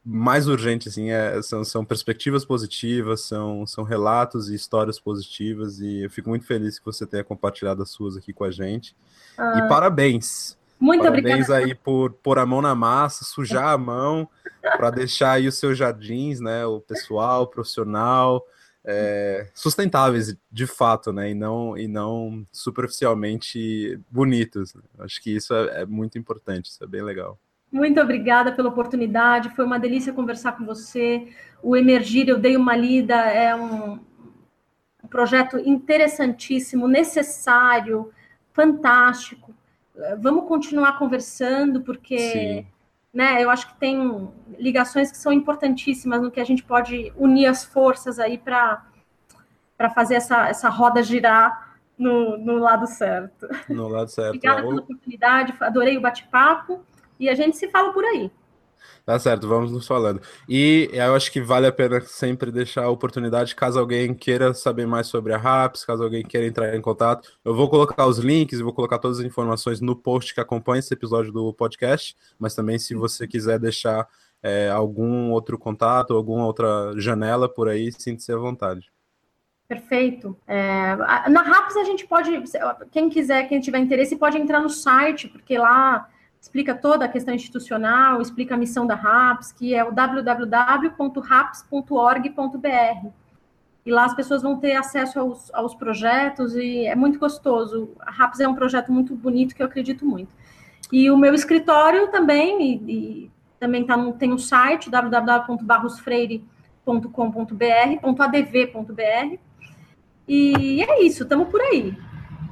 mais urgente, assim, é, são, são perspectivas positivas, são, são relatos e histórias positivas, e eu fico muito feliz que você tenha compartilhado as suas aqui com a gente. Ah, e parabéns! Muito parabéns obrigada. aí por pôr a mão na massa, sujar a mão, para deixar aí os seus jardins, né, o pessoal, o profissional, é, sustentáveis de fato, né, e não, e não superficialmente bonitos. Acho que isso é, é muito importante, isso é bem legal. Muito obrigada pela oportunidade, foi uma delícia conversar com você. O Emergir, eu dei uma lida, é um, um projeto interessantíssimo, necessário, fantástico. Vamos continuar conversando, porque né, eu acho que tem ligações que são importantíssimas no que a gente pode unir as forças aí para fazer essa, essa roda girar no, no lado certo. No lado certo. Obrigada pela oportunidade, adorei o bate-papo e a gente se fala por aí. Tá certo, vamos nos falando. E eu acho que vale a pena sempre deixar a oportunidade, caso alguém queira saber mais sobre a RAPS, caso alguém queira entrar em contato. Eu vou colocar os links e vou colocar todas as informações no post que acompanha esse episódio do podcast, mas também se você quiser deixar é, algum outro contato, alguma outra janela por aí, sinta-se à vontade. Perfeito. É, na RAPS a gente pode, quem quiser, quem tiver interesse, pode entrar no site, porque lá explica toda a questão institucional, explica a missão da RAPS, que é o www.raps.org.br. E lá as pessoas vão ter acesso aos, aos, projetos e é muito gostoso. A RAPS é um projeto muito bonito que eu acredito muito. E o meu escritório também, e, e também tá no, tem um site, www.barrosfreire.com.br.adv.br. E é isso, estamos por aí.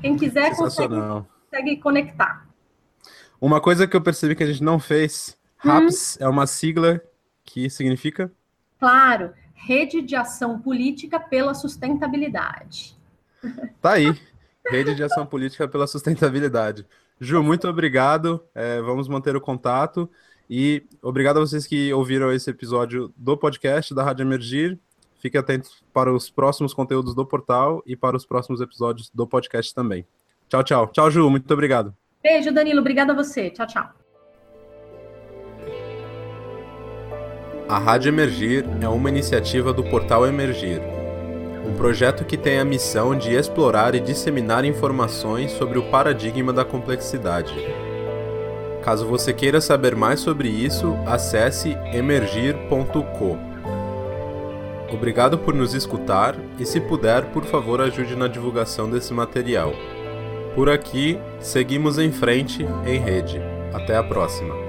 Quem quiser consegue, consegue conectar. Uma coisa que eu percebi que a gente não fez, RAPS hum. é uma sigla que significa? Claro, Rede de Ação Política pela Sustentabilidade. Tá aí, Rede de Ação Política pela Sustentabilidade. Ju, muito obrigado. É, vamos manter o contato. E obrigado a vocês que ouviram esse episódio do podcast da Rádio Emergir. Fique atento para os próximos conteúdos do portal e para os próximos episódios do podcast também. Tchau, tchau. Tchau, Ju. Muito obrigado. Beijo, Danilo. Obrigada a você. Tchau, tchau. A Rádio Emergir é uma iniciativa do Portal Emergir, um projeto que tem a missão de explorar e disseminar informações sobre o paradigma da complexidade. Caso você queira saber mais sobre isso, acesse emergir.co. Obrigado por nos escutar e, se puder, por favor, ajude na divulgação desse material. Por aqui, seguimos em frente em rede. Até a próxima.